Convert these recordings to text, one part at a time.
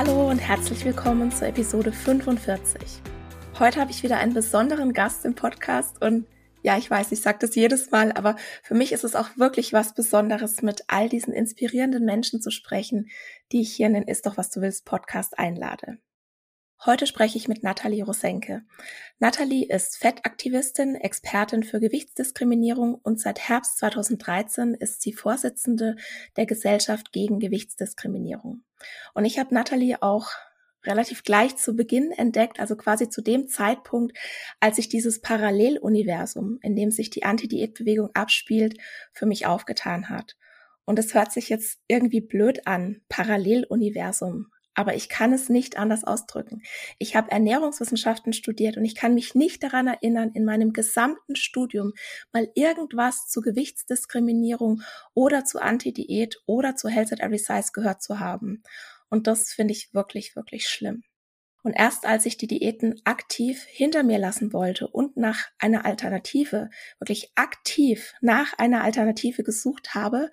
Hallo und herzlich willkommen zur Episode 45. Heute habe ich wieder einen besonderen Gast im Podcast und ja, ich weiß, ich sage das jedes Mal, aber für mich ist es auch wirklich was Besonderes, mit all diesen inspirierenden Menschen zu sprechen, die ich hier in den Ist doch was du willst Podcast einlade. Heute spreche ich mit Nathalie Rosenke. Nathalie ist Fettaktivistin, Expertin für Gewichtsdiskriminierung und seit Herbst 2013 ist sie Vorsitzende der Gesellschaft gegen Gewichtsdiskriminierung. Und ich habe Nathalie auch relativ gleich zu Beginn entdeckt, also quasi zu dem Zeitpunkt, als sich dieses Paralleluniversum, in dem sich die Anti-Diät-Bewegung abspielt, für mich aufgetan hat. Und es hört sich jetzt irgendwie blöd an, Paralleluniversum aber ich kann es nicht anders ausdrücken. Ich habe Ernährungswissenschaften studiert und ich kann mich nicht daran erinnern, in meinem gesamten Studium mal irgendwas zu Gewichtsdiskriminierung oder zu Anti-Diät oder zu Health at Every Size gehört zu haben. Und das finde ich wirklich, wirklich schlimm. Und erst als ich die Diäten aktiv hinter mir lassen wollte und nach einer Alternative, wirklich aktiv nach einer Alternative gesucht habe,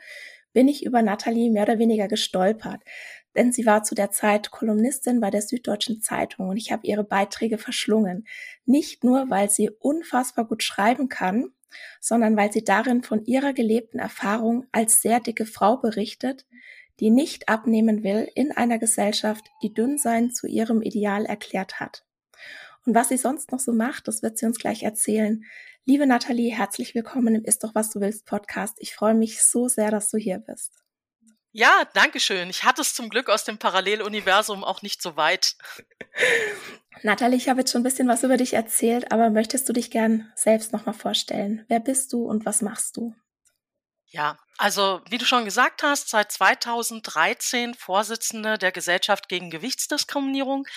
bin ich über Natalie mehr oder weniger gestolpert denn sie war zu der Zeit Kolumnistin bei der Süddeutschen Zeitung und ich habe ihre Beiträge verschlungen. Nicht nur, weil sie unfassbar gut schreiben kann, sondern weil sie darin von ihrer gelebten Erfahrung als sehr dicke Frau berichtet, die nicht abnehmen will in einer Gesellschaft, die Dünnsein zu ihrem Ideal erklärt hat. Und was sie sonst noch so macht, das wird sie uns gleich erzählen. Liebe Nathalie, herzlich willkommen im Ist doch was du willst Podcast. Ich freue mich so sehr, dass du hier bist. Ja, danke schön. Ich hatte es zum Glück aus dem Paralleluniversum auch nicht so weit. Nathalie, ich habe jetzt schon ein bisschen was über dich erzählt, aber möchtest du dich gern selbst nochmal vorstellen? Wer bist du und was machst du? Ja, also wie du schon gesagt hast, seit 2013 Vorsitzende der Gesellschaft gegen Gewichtsdiskriminierung.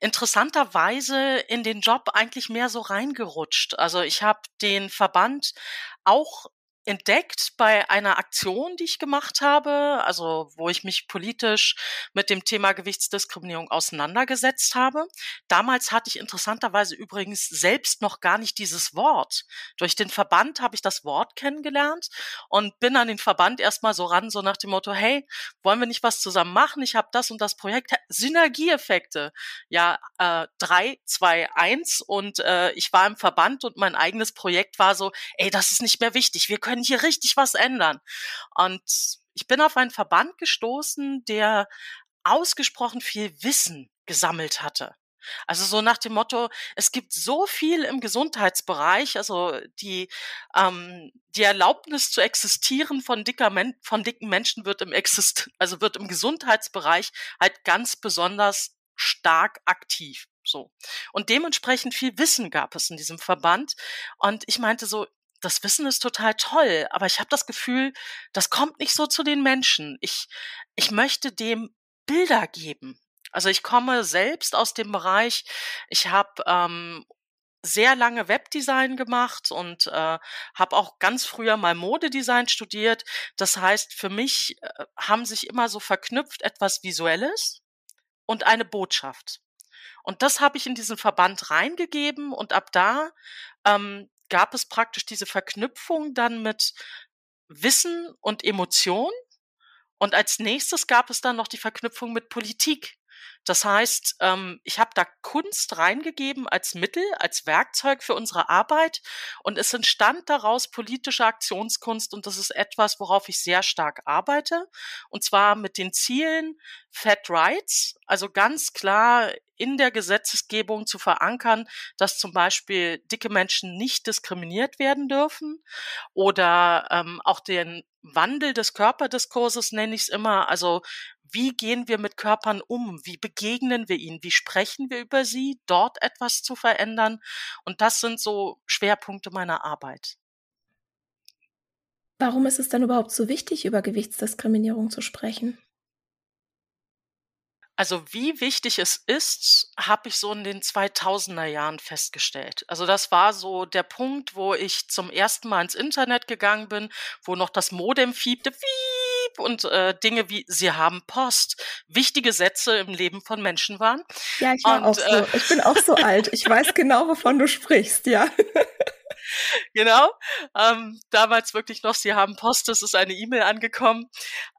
Interessanterweise in den Job eigentlich mehr so reingerutscht. Also ich habe den Verband auch entdeckt bei einer Aktion, die ich gemacht habe, also wo ich mich politisch mit dem Thema Gewichtsdiskriminierung auseinandergesetzt habe. Damals hatte ich interessanterweise übrigens selbst noch gar nicht dieses Wort. Durch den Verband habe ich das Wort kennengelernt und bin an den Verband erstmal so ran, so nach dem Motto, hey, wollen wir nicht was zusammen machen? Ich habe das und das Projekt. Synergieeffekte. Ja, äh, drei, zwei, eins und äh, ich war im Verband und mein eigenes Projekt war so, ey, das ist nicht mehr wichtig. Wir können können hier richtig was ändern. Und ich bin auf einen Verband gestoßen, der ausgesprochen viel Wissen gesammelt hatte. Also so nach dem Motto, es gibt so viel im Gesundheitsbereich, also die, ähm, die Erlaubnis zu existieren von, dicker Men von dicken Menschen wird im Exist also wird im Gesundheitsbereich halt ganz besonders stark aktiv. So. Und dementsprechend viel Wissen gab es in diesem Verband. Und ich meinte so, das Wissen ist total toll, aber ich habe das Gefühl, das kommt nicht so zu den Menschen. Ich, ich möchte dem Bilder geben. Also ich komme selbst aus dem Bereich, ich habe ähm, sehr lange Webdesign gemacht und äh, habe auch ganz früher mal Modedesign studiert. Das heißt, für mich äh, haben sich immer so verknüpft etwas Visuelles und eine Botschaft. Und das habe ich in diesen Verband reingegeben und ab da ähm, gab es praktisch diese Verknüpfung dann mit Wissen und Emotion. Und als nächstes gab es dann noch die Verknüpfung mit Politik. Das heißt, ähm, ich habe da Kunst reingegeben als Mittel, als Werkzeug für unsere Arbeit und es entstand daraus politische Aktionskunst und das ist etwas, worauf ich sehr stark arbeite und zwar mit den Zielen Fat Rights, also ganz klar in der Gesetzgebung zu verankern, dass zum Beispiel dicke Menschen nicht diskriminiert werden dürfen oder ähm, auch den Wandel des Körperdiskurses nenne ich es immer. Also wie gehen wir mit Körpern um? Wie begegnen wir ihnen? Wie sprechen wir über sie? Dort etwas zu verändern. Und das sind so Schwerpunkte meiner Arbeit. Warum ist es dann überhaupt so wichtig, über Gewichtsdiskriminierung zu sprechen? Also wie wichtig es ist, habe ich so in den 2000er Jahren festgestellt. Also das war so der Punkt, wo ich zum ersten Mal ins Internet gegangen bin, wo noch das Modem fiebte, fiep, und äh, Dinge wie Sie haben Post, wichtige Sätze im Leben von Menschen waren. Ja, ich war und, auch so. Äh, ich bin auch so alt. Ich weiß genau, wovon du sprichst, ja. genau. Ähm, damals wirklich noch, Sie haben Post, es ist eine E-Mail angekommen.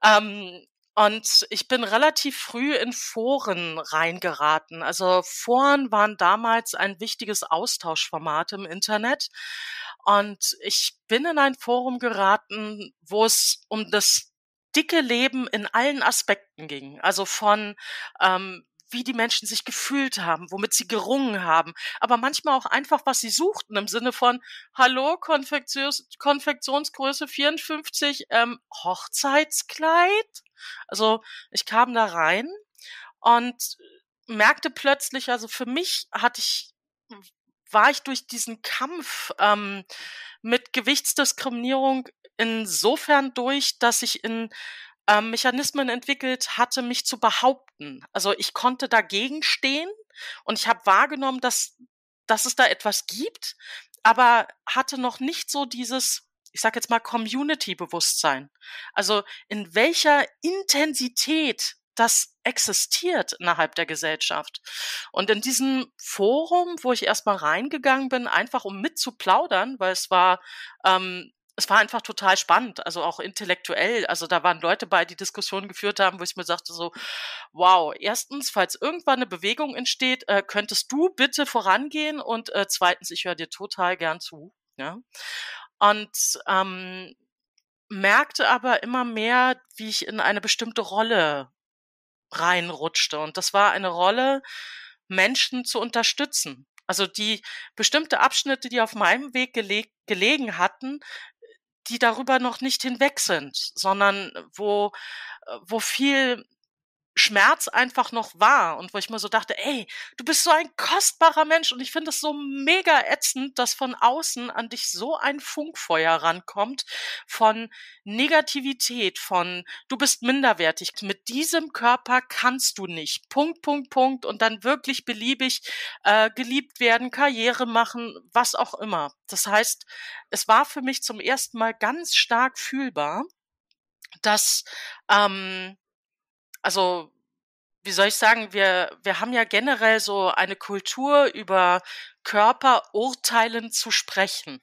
Ähm, und ich bin relativ früh in Foren reingeraten. Also Foren waren damals ein wichtiges Austauschformat im Internet. Und ich bin in ein Forum geraten, wo es um das dicke Leben in allen Aspekten ging. Also von ähm, wie die Menschen sich gefühlt haben, womit sie gerungen haben, aber manchmal auch einfach, was sie suchten, im Sinne von, hallo, Konfektions Konfektionsgröße 54, ähm, Hochzeitskleid? Also ich kam da rein und merkte plötzlich, also für mich hatte ich, war ich durch diesen Kampf ähm, mit Gewichtsdiskriminierung insofern durch, dass ich in ähm, Mechanismen entwickelt hatte, mich zu behaupten. Also ich konnte dagegen stehen und ich habe wahrgenommen, dass, dass es da etwas gibt, aber hatte noch nicht so dieses ich sage jetzt mal Community-Bewusstsein. Also in welcher Intensität das existiert innerhalb der Gesellschaft. Und in diesem Forum, wo ich erstmal reingegangen bin, einfach um mitzuplaudern, weil es war ähm, es war einfach total spannend, also auch intellektuell. Also da waren Leute bei, die Diskussionen geführt haben, wo ich mir sagte so, wow, erstens, falls irgendwann eine Bewegung entsteht, äh, könntest du bitte vorangehen und äh, zweitens, ich höre dir total gern zu. Ja? Und ähm, merkte aber immer mehr, wie ich in eine bestimmte Rolle reinrutschte. Und das war eine Rolle, Menschen zu unterstützen. Also die bestimmte Abschnitte, die auf meinem Weg geleg gelegen hatten, die darüber noch nicht hinweg sind, sondern wo, äh, wo viel Schmerz einfach noch war und wo ich mir so dachte, ey, du bist so ein kostbarer Mensch und ich finde es so mega ätzend, dass von außen an dich so ein Funkfeuer rankommt von Negativität, von du bist minderwertig, mit diesem Körper kannst du nicht, Punkt, Punkt, Punkt und dann wirklich beliebig äh, geliebt werden, Karriere machen, was auch immer. Das heißt, es war für mich zum ersten Mal ganz stark fühlbar, dass ähm, also wie soll ich sagen, wir, wir haben ja generell so eine Kultur, über Körperurteilen zu sprechen.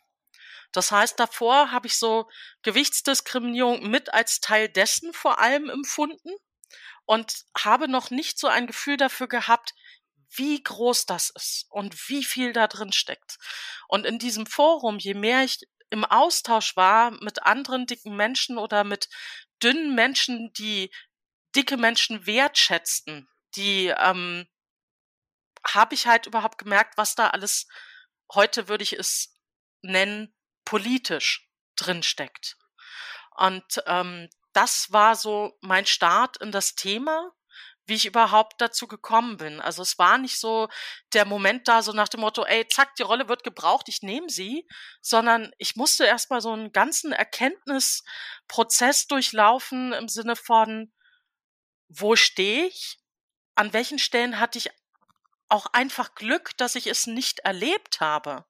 Das heißt, davor habe ich so Gewichtsdiskriminierung mit als Teil dessen vor allem empfunden und habe noch nicht so ein Gefühl dafür gehabt, wie groß das ist und wie viel da drin steckt. Und in diesem Forum, je mehr ich im Austausch war mit anderen dicken Menschen oder mit dünnen Menschen, die dicke Menschen wertschätzten, die ähm, habe ich halt überhaupt gemerkt, was da alles heute würde ich es nennen politisch drinsteckt. Und ähm, das war so mein Start in das Thema, wie ich überhaupt dazu gekommen bin. Also es war nicht so der Moment da, so nach dem Motto, ey, zack, die Rolle wird gebraucht, ich nehme sie, sondern ich musste erstmal so einen ganzen Erkenntnisprozess durchlaufen im Sinne von, wo stehe ich? An welchen Stellen hatte ich auch einfach Glück, dass ich es nicht erlebt habe.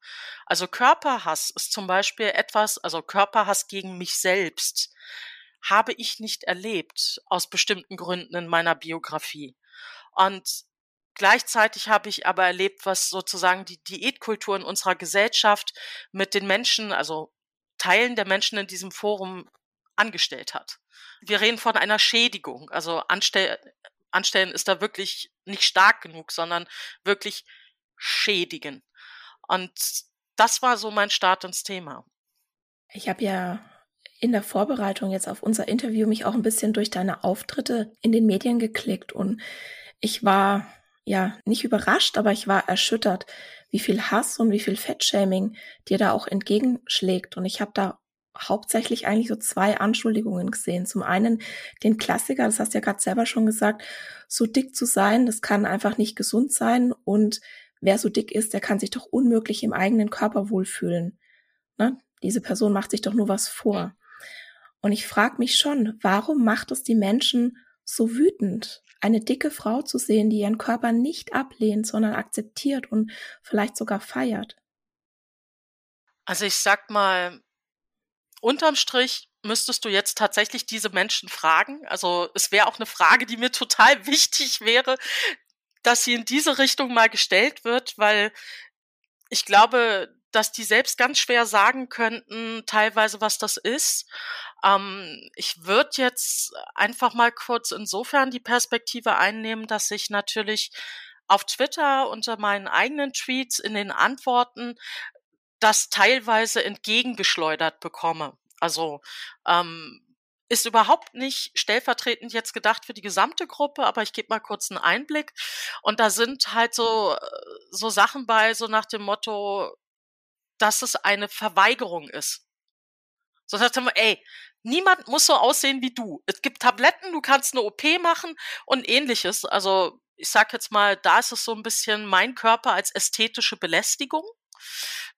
Also Körperhass ist zum Beispiel etwas, also Körperhass gegen mich selbst, habe ich nicht erlebt aus bestimmten Gründen in meiner Biografie. Und gleichzeitig habe ich aber erlebt, was sozusagen die Diätkultur in unserer Gesellschaft mit den Menschen, also Teilen der Menschen in diesem Forum angestellt hat. Wir reden von einer Schädigung. Also Anstell anstellen, ist da wirklich nicht stark genug, sondern wirklich schädigen. Und das war so mein Start ins Thema. Ich habe ja in der Vorbereitung jetzt auf unser Interview mich auch ein bisschen durch deine Auftritte in den Medien geklickt und ich war ja nicht überrascht, aber ich war erschüttert, wie viel Hass und wie viel Fettshaming dir da auch entgegenschlägt. Und ich habe da hauptsächlich eigentlich so zwei Anschuldigungen gesehen. Zum einen den Klassiker, das hast du ja gerade selber schon gesagt, so dick zu sein, das kann einfach nicht gesund sein. Und wer so dick ist, der kann sich doch unmöglich im eigenen Körper wohlfühlen. Ne? Diese Person macht sich doch nur was vor. Und ich frage mich schon, warum macht es die Menschen so wütend? eine dicke Frau zu sehen, die ihren Körper nicht ablehnt, sondern akzeptiert und vielleicht sogar feiert? Also ich sag mal, unterm Strich müsstest du jetzt tatsächlich diese Menschen fragen. Also es wäre auch eine Frage, die mir total wichtig wäre, dass sie in diese Richtung mal gestellt wird, weil ich glaube, dass die selbst ganz schwer sagen könnten, teilweise, was das ist. Ähm, ich würde jetzt einfach mal kurz insofern die Perspektive einnehmen, dass ich natürlich auf Twitter unter meinen eigenen Tweets in den Antworten das teilweise entgegengeschleudert bekomme. Also ähm, ist überhaupt nicht stellvertretend jetzt gedacht für die gesamte Gruppe, aber ich gebe mal kurz einen Einblick. Und da sind halt so, so Sachen bei, so nach dem Motto, dass es eine Verweigerung ist. So sagt er, ey, niemand muss so aussehen wie du. Es gibt Tabletten, du kannst eine OP machen und ähnliches. Also ich sag jetzt mal, da ist es so ein bisschen mein Körper als ästhetische Belästigung.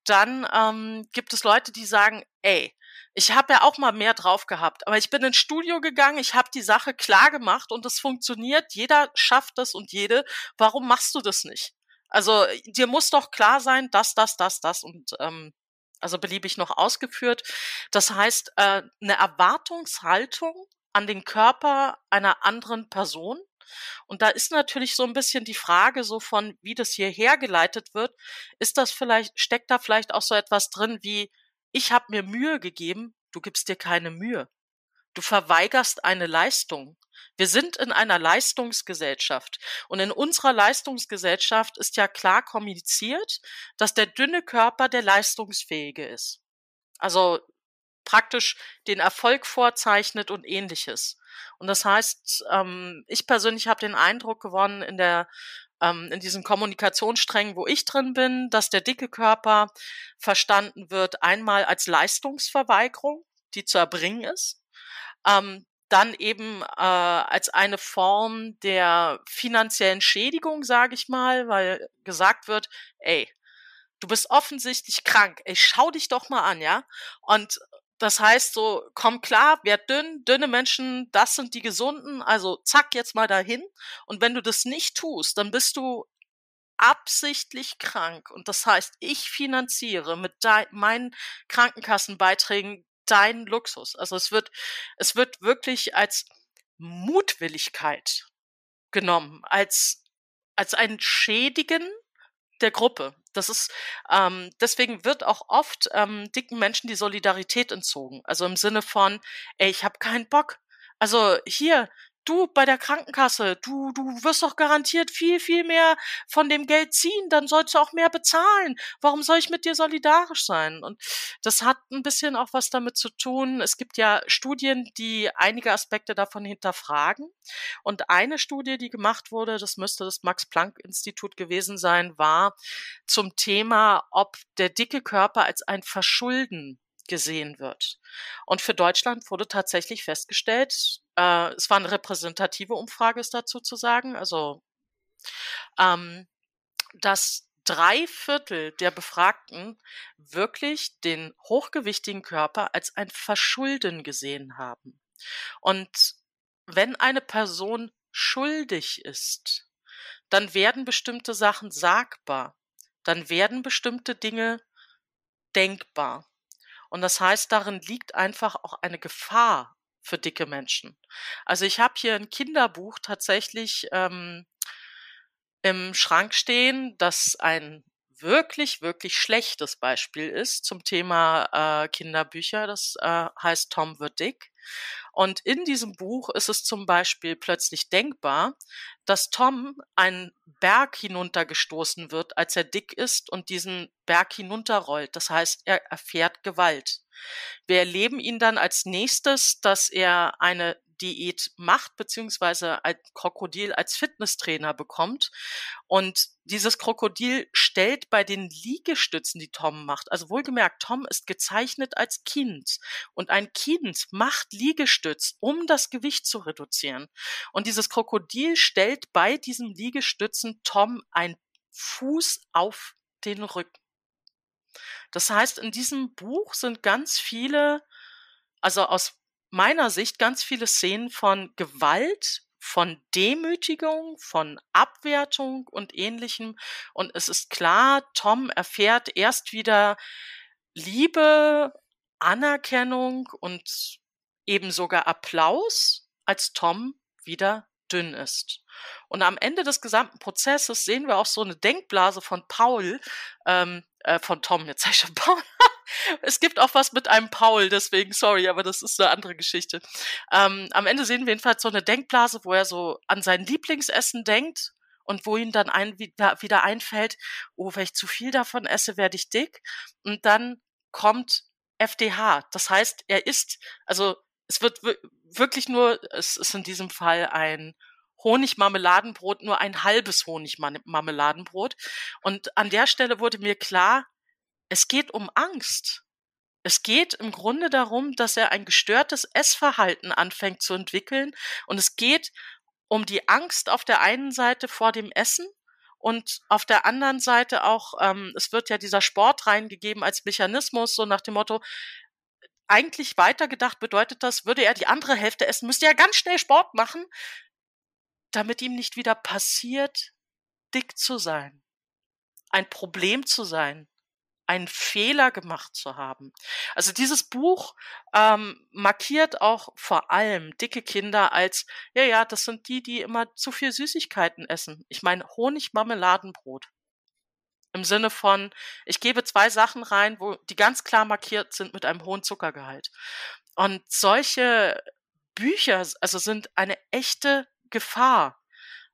Dann ähm, gibt es Leute, die sagen, ey, ich habe ja auch mal mehr drauf gehabt, aber ich bin ins Studio gegangen, ich habe die Sache klar gemacht und es funktioniert, jeder schafft das und jede. Warum machst du das nicht? Also dir muss doch klar sein, dass das, das, das und ähm, also beliebig noch ausgeführt. Das heißt, äh, eine Erwartungshaltung an den Körper einer anderen Person. Und da ist natürlich so ein bisschen die Frage so von, wie das hierher geleitet wird. Ist das vielleicht, steckt da vielleicht auch so etwas drin wie, ich habe mir Mühe gegeben, du gibst dir keine Mühe. Du verweigerst eine Leistung. Wir sind in einer Leistungsgesellschaft. Und in unserer Leistungsgesellschaft ist ja klar kommuniziert, dass der dünne Körper der leistungsfähige ist. Also praktisch den Erfolg vorzeichnet und ähnliches. Und das heißt, ähm, ich persönlich habe den Eindruck gewonnen in der ähm, in diesen Kommunikationssträngen, wo ich drin bin, dass der dicke Körper verstanden wird einmal als Leistungsverweigerung, die zu erbringen ist, ähm, dann eben äh, als eine Form der finanziellen Schädigung, sage ich mal, weil gesagt wird, ey, du bist offensichtlich krank, ey, schau dich doch mal an, ja? Und das heißt so, komm klar, werd dünn, dünne Menschen, das sind die gesunden, also zack jetzt mal dahin. Und wenn du das nicht tust, dann bist du absichtlich krank. Und das heißt, ich finanziere mit meinen Krankenkassenbeiträgen dein Luxus. Also es wird, es wird wirklich als Mutwilligkeit genommen, als, als ein Schädigen der Gruppe. Das ist, ähm, deswegen wird auch oft ähm, dicken Menschen die Solidarität entzogen. Also im Sinne von, ey, ich habe keinen Bock. Also hier, du bei der Krankenkasse, du, du wirst doch garantiert viel, viel mehr von dem Geld ziehen, dann sollst du auch mehr bezahlen. Warum soll ich mit dir solidarisch sein? Und das hat ein bisschen auch was damit zu tun. Es gibt ja Studien, die einige Aspekte davon hinterfragen. Und eine Studie, die gemacht wurde, das müsste das Max-Planck-Institut gewesen sein, war zum Thema, ob der dicke Körper als ein Verschulden gesehen wird. Und für Deutschland wurde tatsächlich festgestellt, äh, es war eine repräsentative Umfrage, ist dazu zu sagen, also ähm, dass drei Viertel der Befragten wirklich den hochgewichtigen Körper als ein Verschulden gesehen haben. Und wenn eine Person schuldig ist, dann werden bestimmte Sachen sagbar, dann werden bestimmte Dinge denkbar. Und das heißt, darin liegt einfach auch eine Gefahr für dicke Menschen. Also ich habe hier ein Kinderbuch tatsächlich ähm, im Schrank stehen, das ein wirklich, wirklich schlechtes Beispiel ist zum Thema äh, Kinderbücher. Das äh, heißt Tom the Dick. Und in diesem Buch ist es zum Beispiel plötzlich denkbar, dass Tom einen Berg hinuntergestoßen wird, als er dick ist und diesen Berg hinunterrollt. Das heißt, er erfährt Gewalt. Wir erleben ihn dann als nächstes, dass er eine Diät macht, beziehungsweise ein Krokodil als Fitnesstrainer bekommt. Und dieses Krokodil stellt bei den Liegestützen, die Tom macht, also wohlgemerkt, Tom ist gezeichnet als Kind und ein Kind macht Liegestütz, um das Gewicht zu reduzieren. Und dieses Krokodil stellt bei diesem Liegestützen Tom ein Fuß auf den Rücken. Das heißt, in diesem Buch sind ganz viele, also aus meiner Sicht ganz viele Szenen von Gewalt, von Demütigung, von Abwertung und ähnlichem. Und es ist klar, Tom erfährt erst wieder Liebe, Anerkennung und eben sogar Applaus, als Tom wieder dünn ist. Und am Ende des gesamten Prozesses sehen wir auch so eine Denkblase von Paul, ähm, äh, von Tom, jetzt sag ich schon Paul. es gibt auch was mit einem Paul, deswegen sorry, aber das ist eine andere Geschichte. Ähm, am Ende sehen wir jedenfalls so eine Denkblase, wo er so an sein Lieblingsessen denkt und wo ihm dann ein, wieder, wieder einfällt, oh, wenn ich zu viel davon esse, werde ich dick. Und dann kommt FDH. Das heißt, er isst, also es wird wirklich nur, es ist in diesem Fall ein Honigmarmeladenbrot, nur ein halbes Honigmarmeladenbrot. Und an der Stelle wurde mir klar, es geht um Angst. Es geht im Grunde darum, dass er ein gestörtes Essverhalten anfängt zu entwickeln. Und es geht um die Angst auf der einen Seite vor dem Essen und auf der anderen Seite auch, ähm, es wird ja dieser Sport reingegeben als Mechanismus, so nach dem Motto, eigentlich weitergedacht bedeutet das, würde er die andere Hälfte essen, müsste er ganz schnell Sport machen, damit ihm nicht wieder passiert, dick zu sein, ein Problem zu sein, einen Fehler gemacht zu haben. Also dieses Buch ähm, markiert auch vor allem dicke Kinder als, ja, ja, das sind die, die immer zu viel Süßigkeiten essen. Ich meine Honigmarmeladenbrot. Im Sinne von, ich gebe zwei Sachen rein, wo die ganz klar markiert sind mit einem hohen Zuckergehalt. Und solche Bücher, also sind eine echte Gefahr.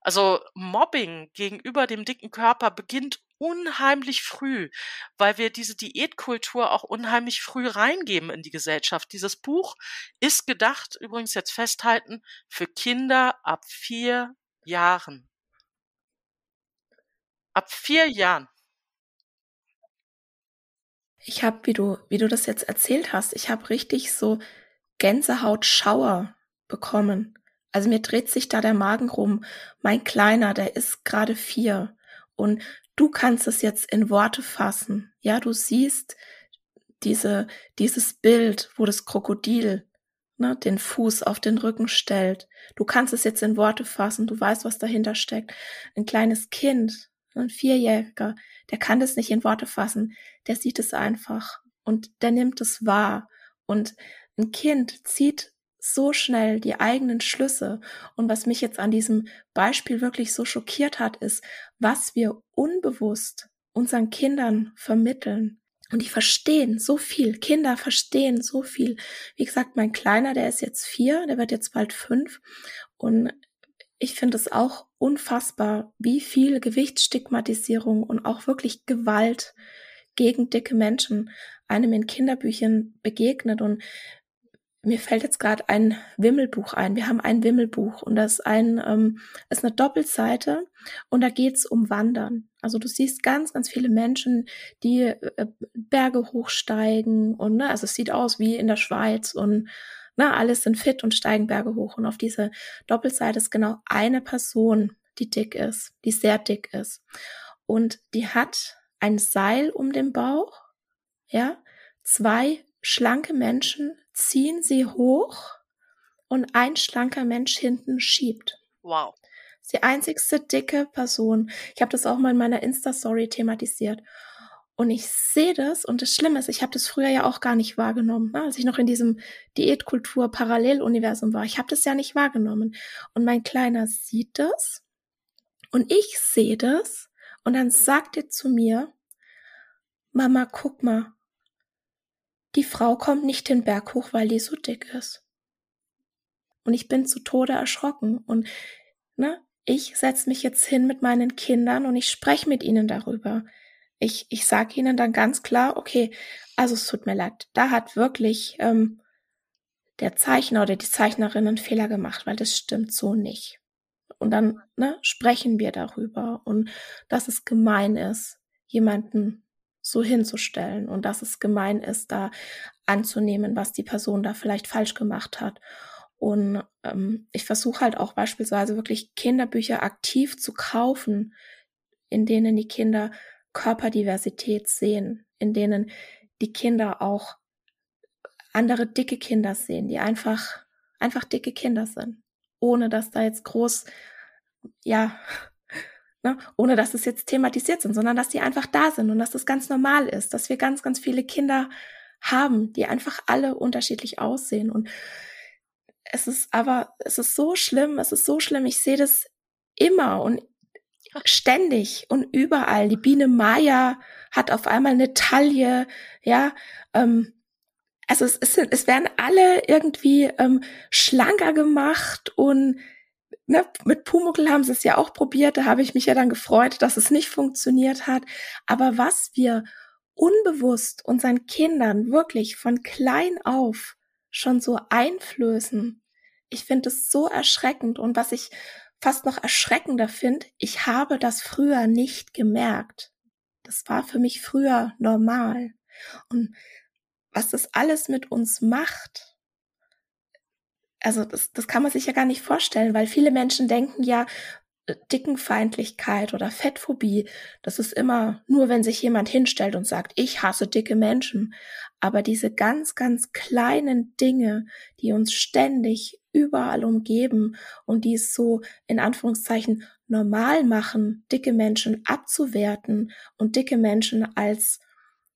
Also Mobbing gegenüber dem dicken Körper beginnt unheimlich früh, weil wir diese Diätkultur auch unheimlich früh reingeben in die Gesellschaft. Dieses Buch ist gedacht, übrigens jetzt festhalten, für Kinder ab vier Jahren. Ab vier Jahren. Ich habe, wie du, wie du das jetzt erzählt hast, ich habe richtig so Gänsehautschauer bekommen. Also mir dreht sich da der Magen rum. Mein Kleiner, der ist gerade vier. Und du kannst es jetzt in Worte fassen. Ja, du siehst diese, dieses Bild, wo das Krokodil ne, den Fuß auf den Rücken stellt. Du kannst es jetzt in Worte fassen. Du weißt, was dahinter steckt. Ein kleines Kind, ein Vierjähriger, der kann das nicht in Worte fassen. Der sieht es einfach und der nimmt es wahr. Und ein Kind zieht so schnell die eigenen Schlüsse. Und was mich jetzt an diesem Beispiel wirklich so schockiert hat, ist, was wir unbewusst unseren Kindern vermitteln. Und die verstehen so viel. Kinder verstehen so viel. Wie gesagt, mein Kleiner, der ist jetzt vier, der wird jetzt bald fünf. Und ich finde es auch unfassbar, wie viel Gewichtsstigmatisierung und auch wirklich Gewalt gegen dicke Menschen einem in Kinderbüchern begegnet. Und mir fällt jetzt gerade ein Wimmelbuch ein. Wir haben ein Wimmelbuch und das ist ein ähm, ist eine Doppelseite und da geht's um Wandern. Also du siehst ganz, ganz viele Menschen, die äh, Berge hochsteigen und ne, also es sieht aus wie in der Schweiz und ne, alles sind fit und steigen Berge hoch. Und auf diese Doppelseite ist genau eine Person, die dick ist, die sehr dick ist. Und die hat ein Seil um den Bauch, ja, zwei schlanke Menschen ziehen sie hoch und ein schlanker Mensch hinten schiebt. Wow. Das ist die einzigste dicke Person. Ich habe das auch mal in meiner Insta-Story thematisiert. Und ich sehe das und das Schlimme ist, ich habe das früher ja auch gar nicht wahrgenommen, ne? als ich noch in diesem Diätkultur-Paralleluniversum war. Ich habe das ja nicht wahrgenommen. Und mein Kleiner sieht das und ich sehe das und dann sagt er zu mir, Mama, guck mal, die Frau kommt nicht den Berg hoch, weil die so dick ist. Und ich bin zu Tode erschrocken. Und ne, ich setze mich jetzt hin mit meinen Kindern und ich spreche mit ihnen darüber. Ich, ich sage ihnen dann ganz klar, okay, also es tut mir leid, da hat wirklich ähm, der Zeichner oder die Zeichnerin einen Fehler gemacht, weil das stimmt so nicht. Und dann ne, sprechen wir darüber und dass es gemein ist, jemanden so hinzustellen und dass es gemein ist, da anzunehmen, was die Person da vielleicht falsch gemacht hat. Und ähm, ich versuche halt auch beispielsweise wirklich Kinderbücher aktiv zu kaufen, in denen die Kinder Körperdiversität sehen, in denen die Kinder auch andere dicke Kinder sehen, die einfach, einfach dicke Kinder sind, ohne dass da jetzt groß, ja, ne, ohne dass es jetzt thematisiert sind, sondern dass die einfach da sind und dass das ganz normal ist, dass wir ganz, ganz viele Kinder haben, die einfach alle unterschiedlich aussehen und es ist aber, es ist so schlimm, es ist so schlimm. Ich sehe das immer und ständig und überall. Die Biene Maya hat auf einmal eine Taille, ja. Ähm, also es, es, es werden alle irgendwie ähm, schlanker gemacht und ne, mit Pumuckl haben sie es ja auch probiert. Da habe ich mich ja dann gefreut, dass es nicht funktioniert hat. Aber was wir unbewusst unseren Kindern wirklich von klein auf schon so einflößen. Ich finde es so erschreckend und was ich fast noch erschreckender finde, ich habe das früher nicht gemerkt. Das war für mich früher normal. Und was das alles mit uns macht, also das, das kann man sich ja gar nicht vorstellen, weil viele Menschen denken ja, Dickenfeindlichkeit oder Fettphobie, das ist immer nur, wenn sich jemand hinstellt und sagt, ich hasse dicke Menschen. Aber diese ganz, ganz kleinen Dinge, die uns ständig überall umgeben und die es so in Anführungszeichen normal machen, dicke Menschen abzuwerten und dicke Menschen als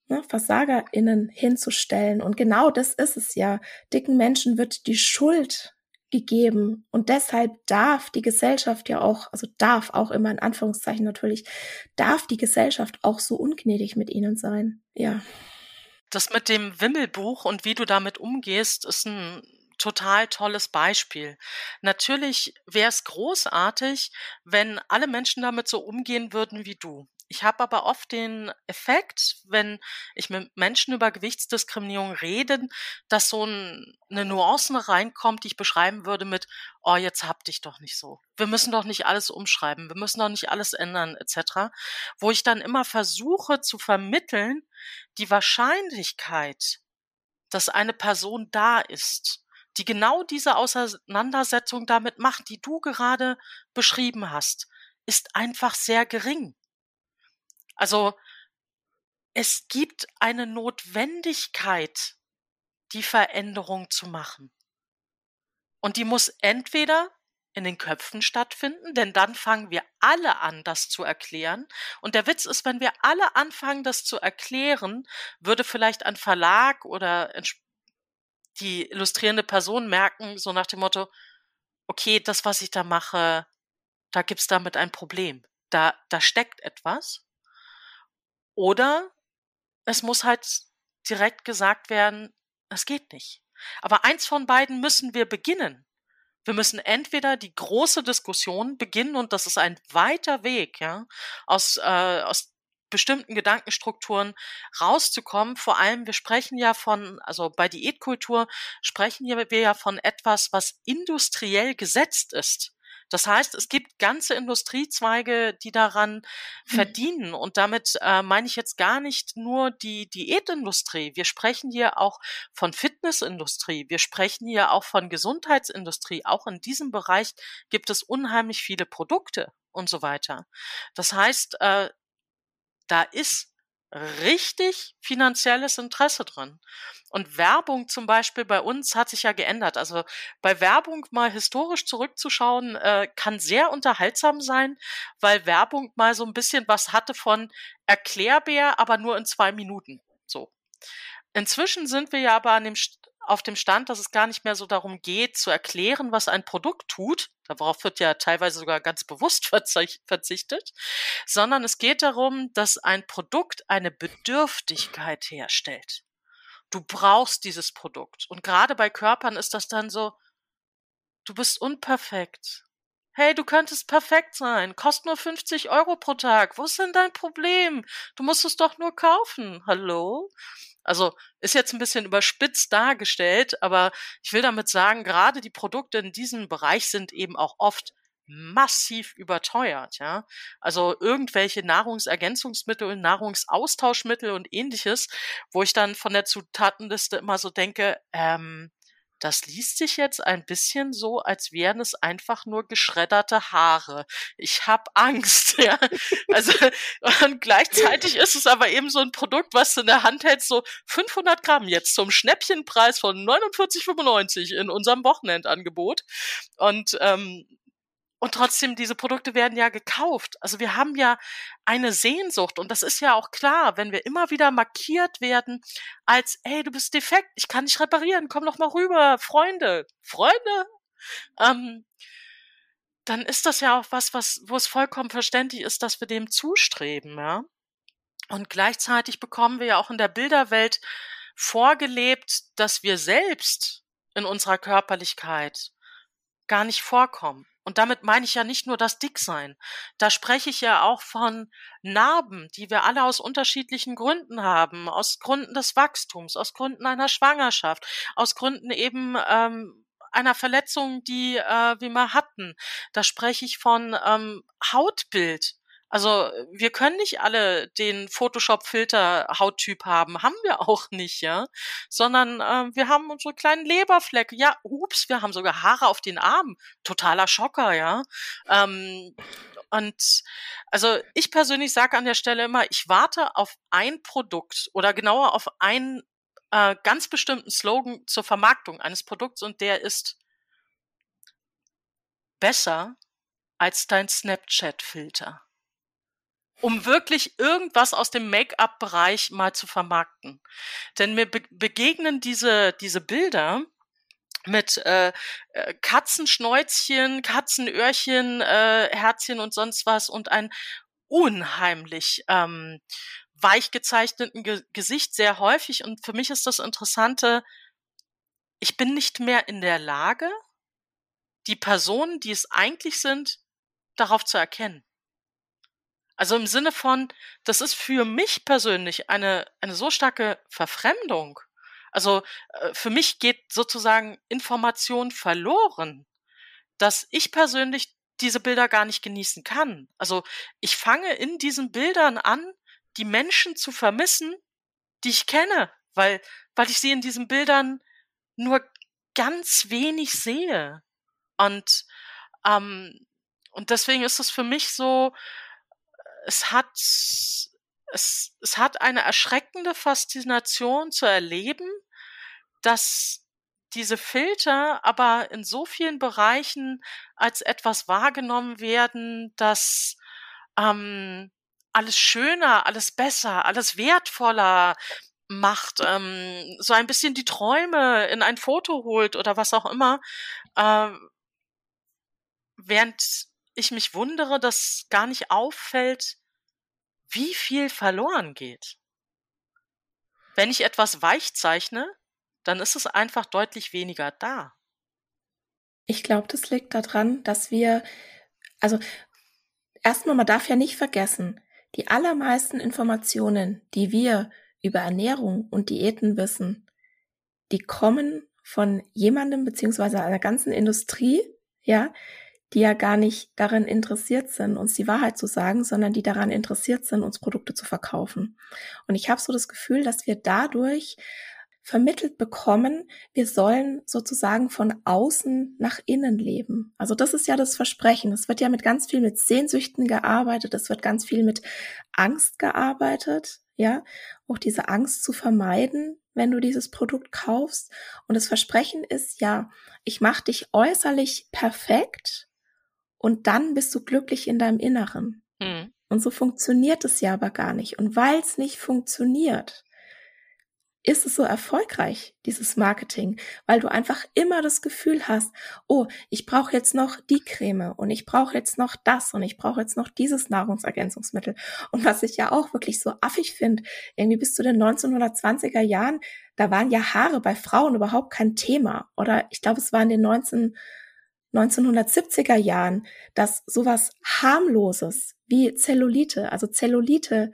ne, VersagerInnen hinzustellen. Und genau das ist es ja. Dicken Menschen wird die Schuld gegeben. Und deshalb darf die Gesellschaft ja auch, also darf auch immer in Anführungszeichen natürlich, darf die Gesellschaft auch so ungnädig mit ihnen sein. Ja. Das mit dem Wimmelbuch und wie du damit umgehst, ist ein total tolles Beispiel. Natürlich wäre es großartig, wenn alle Menschen damit so umgehen würden wie du. Ich habe aber oft den Effekt, wenn ich mit Menschen über Gewichtsdiskriminierung rede, dass so ein, eine Nuance reinkommt, die ich beschreiben würde mit, oh, jetzt hab dich doch nicht so. Wir müssen doch nicht alles umschreiben, wir müssen doch nicht alles ändern, etc. Wo ich dann immer versuche zu vermitteln, die Wahrscheinlichkeit, dass eine Person da ist, die genau diese Auseinandersetzung damit macht, die du gerade beschrieben hast, ist einfach sehr gering. Also es gibt eine Notwendigkeit, die Veränderung zu machen. Und die muss entweder in den Köpfen stattfinden, denn dann fangen wir alle an, das zu erklären. Und der Witz ist, wenn wir alle anfangen, das zu erklären, würde vielleicht ein Verlag oder die illustrierende Person merken, so nach dem Motto, okay, das, was ich da mache, da gibt's damit ein Problem. Da, da steckt etwas. Oder es muss halt direkt gesagt werden, es geht nicht. Aber eins von beiden müssen wir beginnen. Wir müssen entweder die große Diskussion beginnen und das ist ein weiter Weg, ja, aus, äh, aus bestimmten Gedankenstrukturen rauszukommen. Vor allem, wir sprechen ja von, also bei Diätkultur sprechen wir ja von etwas, was industriell gesetzt ist. Das heißt, es gibt ganze Industriezweige, die daran mhm. verdienen. Und damit äh, meine ich jetzt gar nicht nur die Diätindustrie. Wir sprechen hier auch von Fitnessindustrie. Wir sprechen hier auch von Gesundheitsindustrie. Auch in diesem Bereich gibt es unheimlich viele Produkte und so weiter. Das heißt, äh, da ist richtig finanzielles Interesse drin. Und Werbung zum Beispiel bei uns hat sich ja geändert. Also bei Werbung mal historisch zurückzuschauen, äh, kann sehr unterhaltsam sein, weil Werbung mal so ein bisschen was hatte von Erklärbär, aber nur in zwei Minuten. So. Inzwischen sind wir ja aber an dem auf dem Stand, dass es gar nicht mehr so darum geht, zu erklären, was ein Produkt tut. Darauf wird ja teilweise sogar ganz bewusst verzichtet, sondern es geht darum, dass ein Produkt eine Bedürftigkeit herstellt. Du brauchst dieses Produkt. Und gerade bei Körpern ist das dann so, du bist unperfekt. Hey, du könntest perfekt sein. Kostet nur 50 Euro pro Tag. Wo ist denn dein Problem? Du musst es doch nur kaufen. Hallo? Also ist jetzt ein bisschen überspitzt dargestellt, aber ich will damit sagen, gerade die Produkte in diesem Bereich sind eben auch oft massiv überteuert, ja. Also irgendwelche Nahrungsergänzungsmittel, Nahrungsaustauschmittel und ähnliches, wo ich dann von der Zutatenliste immer so denke, ähm, das liest sich jetzt ein bisschen so, als wären es einfach nur geschredderte Haare. Ich habe Angst, ja. Also und gleichzeitig ist es aber eben so ein Produkt, was du in der Hand hältst, so 500 Gramm jetzt zum Schnäppchenpreis von 49,95 in unserem Wochenendangebot. Und ähm, und trotzdem, diese Produkte werden ja gekauft. Also wir haben ja eine Sehnsucht und das ist ja auch klar, wenn wir immer wieder markiert werden als, hey, du bist defekt, ich kann nicht reparieren, komm doch mal rüber, Freunde, Freunde. Ähm, dann ist das ja auch was, was, wo es vollkommen verständlich ist, dass wir dem zustreben, ja. Und gleichzeitig bekommen wir ja auch in der Bilderwelt vorgelebt, dass wir selbst in unserer Körperlichkeit gar nicht vorkommen. Und damit meine ich ja nicht nur das Dicksein. Da spreche ich ja auch von Narben, die wir alle aus unterschiedlichen Gründen haben. Aus Gründen des Wachstums, aus Gründen einer Schwangerschaft, aus Gründen eben ähm, einer Verletzung, die äh, wir mal hatten. Da spreche ich von ähm, Hautbild. Also wir können nicht alle den Photoshop-Filter-Hauttyp haben, haben wir auch nicht, ja, sondern äh, wir haben unsere kleinen Leberflecke. Ja, ups, wir haben sogar Haare auf den Armen. Totaler Schocker, ja. Ähm, und also ich persönlich sage an der Stelle immer, ich warte auf ein Produkt oder genauer auf einen äh, ganz bestimmten Slogan zur Vermarktung eines Produkts und der ist besser als dein Snapchat-Filter um wirklich irgendwas aus dem Make-up-Bereich mal zu vermarkten. Denn mir be begegnen diese, diese Bilder mit äh, äh, Katzenschnäuzchen, Katzenöhrchen, äh, Herzchen und sonst was und ein unheimlich ähm, weich gezeichneten Ge Gesicht sehr häufig. Und für mich ist das Interessante, ich bin nicht mehr in der Lage, die Personen, die es eigentlich sind, darauf zu erkennen. Also im Sinne von, das ist für mich persönlich eine, eine so starke Verfremdung. Also äh, für mich geht sozusagen Information verloren, dass ich persönlich diese Bilder gar nicht genießen kann. Also ich fange in diesen Bildern an, die Menschen zu vermissen, die ich kenne, weil, weil ich sie in diesen Bildern nur ganz wenig sehe. Und, ähm, und deswegen ist es für mich so, es hat, es, es hat eine erschreckende Faszination zu erleben, dass diese Filter aber in so vielen Bereichen als etwas wahrgenommen werden, dass ähm, alles schöner, alles besser, alles wertvoller macht, ähm, so ein bisschen die Träume in ein Foto holt oder was auch immer, äh, während ich mich wundere, dass gar nicht auffällt, wie viel verloren geht. Wenn ich etwas weich zeichne, dann ist es einfach deutlich weniger da. Ich glaube, das liegt daran, dass wir, also erstmal, man darf ja nicht vergessen, die allermeisten Informationen, die wir über Ernährung und Diäten wissen, die kommen von jemandem beziehungsweise einer ganzen Industrie, ja, die ja gar nicht daran interessiert sind, uns die Wahrheit zu sagen, sondern die daran interessiert sind, uns Produkte zu verkaufen. Und ich habe so das Gefühl, dass wir dadurch vermittelt bekommen, wir sollen sozusagen von außen nach innen leben. Also das ist ja das Versprechen. Es wird ja mit ganz viel mit Sehnsüchten gearbeitet, es wird ganz viel mit Angst gearbeitet, ja, auch diese Angst zu vermeiden, wenn du dieses Produkt kaufst. Und das Versprechen ist ja, ich mache dich äußerlich perfekt, und dann bist du glücklich in deinem Inneren. Mhm. Und so funktioniert es ja aber gar nicht. Und weil es nicht funktioniert, ist es so erfolgreich, dieses Marketing, weil du einfach immer das Gefühl hast, oh, ich brauche jetzt noch die Creme und ich brauche jetzt noch das und ich brauche jetzt noch dieses Nahrungsergänzungsmittel. Und was ich ja auch wirklich so affig finde, irgendwie bis zu den 1920er Jahren, da waren ja Haare bei Frauen überhaupt kein Thema. Oder ich glaube, es war in den 19, 1970er Jahren, dass sowas harmloses wie Zellulite, also Zellulite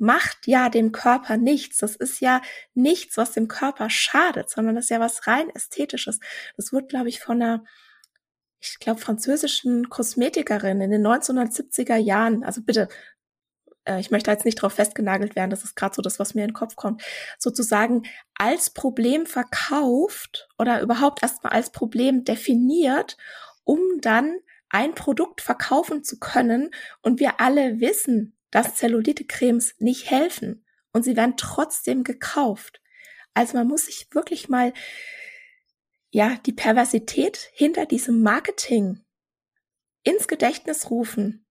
macht ja dem Körper nichts. Das ist ja nichts, was dem Körper schadet, sondern das ist ja was rein ästhetisches. Das wurde, glaube ich, von einer, ich glaube, französischen Kosmetikerin in den 1970er Jahren, also bitte, äh, ich möchte jetzt nicht darauf festgenagelt werden, das ist gerade so das, was mir in den Kopf kommt, sozusagen als Problem verkauft oder überhaupt erstmal als Problem definiert, um dann ein Produkt verkaufen zu können. Und wir alle wissen, dass Zellulite-Cremes nicht helfen und sie werden trotzdem gekauft. Also man muss sich wirklich mal, ja, die Perversität hinter diesem Marketing ins Gedächtnis rufen.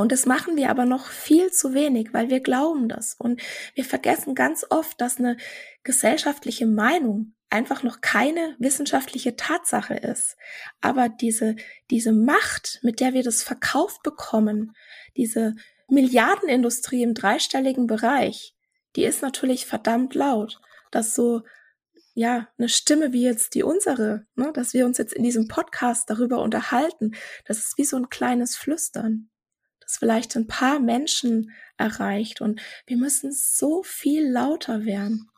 Und das machen wir aber noch viel zu wenig, weil wir glauben das. Und wir vergessen ganz oft, dass eine gesellschaftliche Meinung einfach noch keine wissenschaftliche Tatsache ist. Aber diese, diese Macht, mit der wir das verkauft bekommen, diese Milliardenindustrie im dreistelligen Bereich, die ist natürlich verdammt laut. Dass so, ja, eine Stimme wie jetzt die unsere, ne, dass wir uns jetzt in diesem Podcast darüber unterhalten, das ist wie so ein kleines Flüstern, das vielleicht ein paar Menschen erreicht. Und wir müssen so viel lauter werden.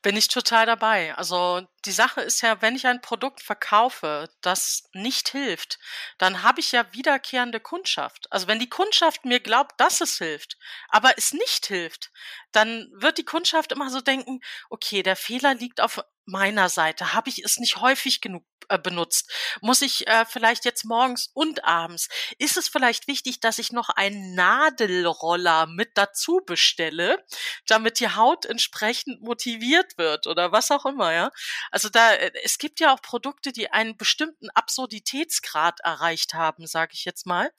Bin ich total dabei. Also die Sache ist ja, wenn ich ein Produkt verkaufe, das nicht hilft, dann habe ich ja wiederkehrende Kundschaft. Also wenn die Kundschaft mir glaubt, dass es hilft, aber es nicht hilft, dann wird die Kundschaft immer so denken, okay, der Fehler liegt auf meiner Seite. Habe ich es nicht häufig genug äh, benutzt? Muss ich äh, vielleicht jetzt morgens und abends? Ist es vielleicht wichtig, dass ich noch einen Nadelroller mit dazu bestelle, damit die Haut entsprechend motiviert wird oder was auch immer, ja? Also da, äh, es gibt ja auch Produkte, die einen bestimmten Absurditätsgrad erreicht haben, sage ich jetzt mal.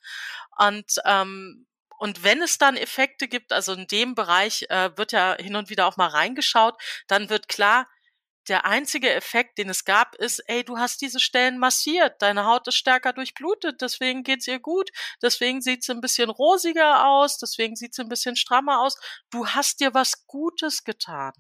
Und ähm, und wenn es dann Effekte gibt, also in dem Bereich äh, wird ja hin und wieder auch mal reingeschaut, dann wird klar, der einzige Effekt, den es gab, ist, ey, du hast diese Stellen massiert, deine Haut ist stärker durchblutet, deswegen geht's ihr gut, deswegen sieht sie ein bisschen rosiger aus, deswegen sieht sie ein bisschen strammer aus. Du hast dir was Gutes getan.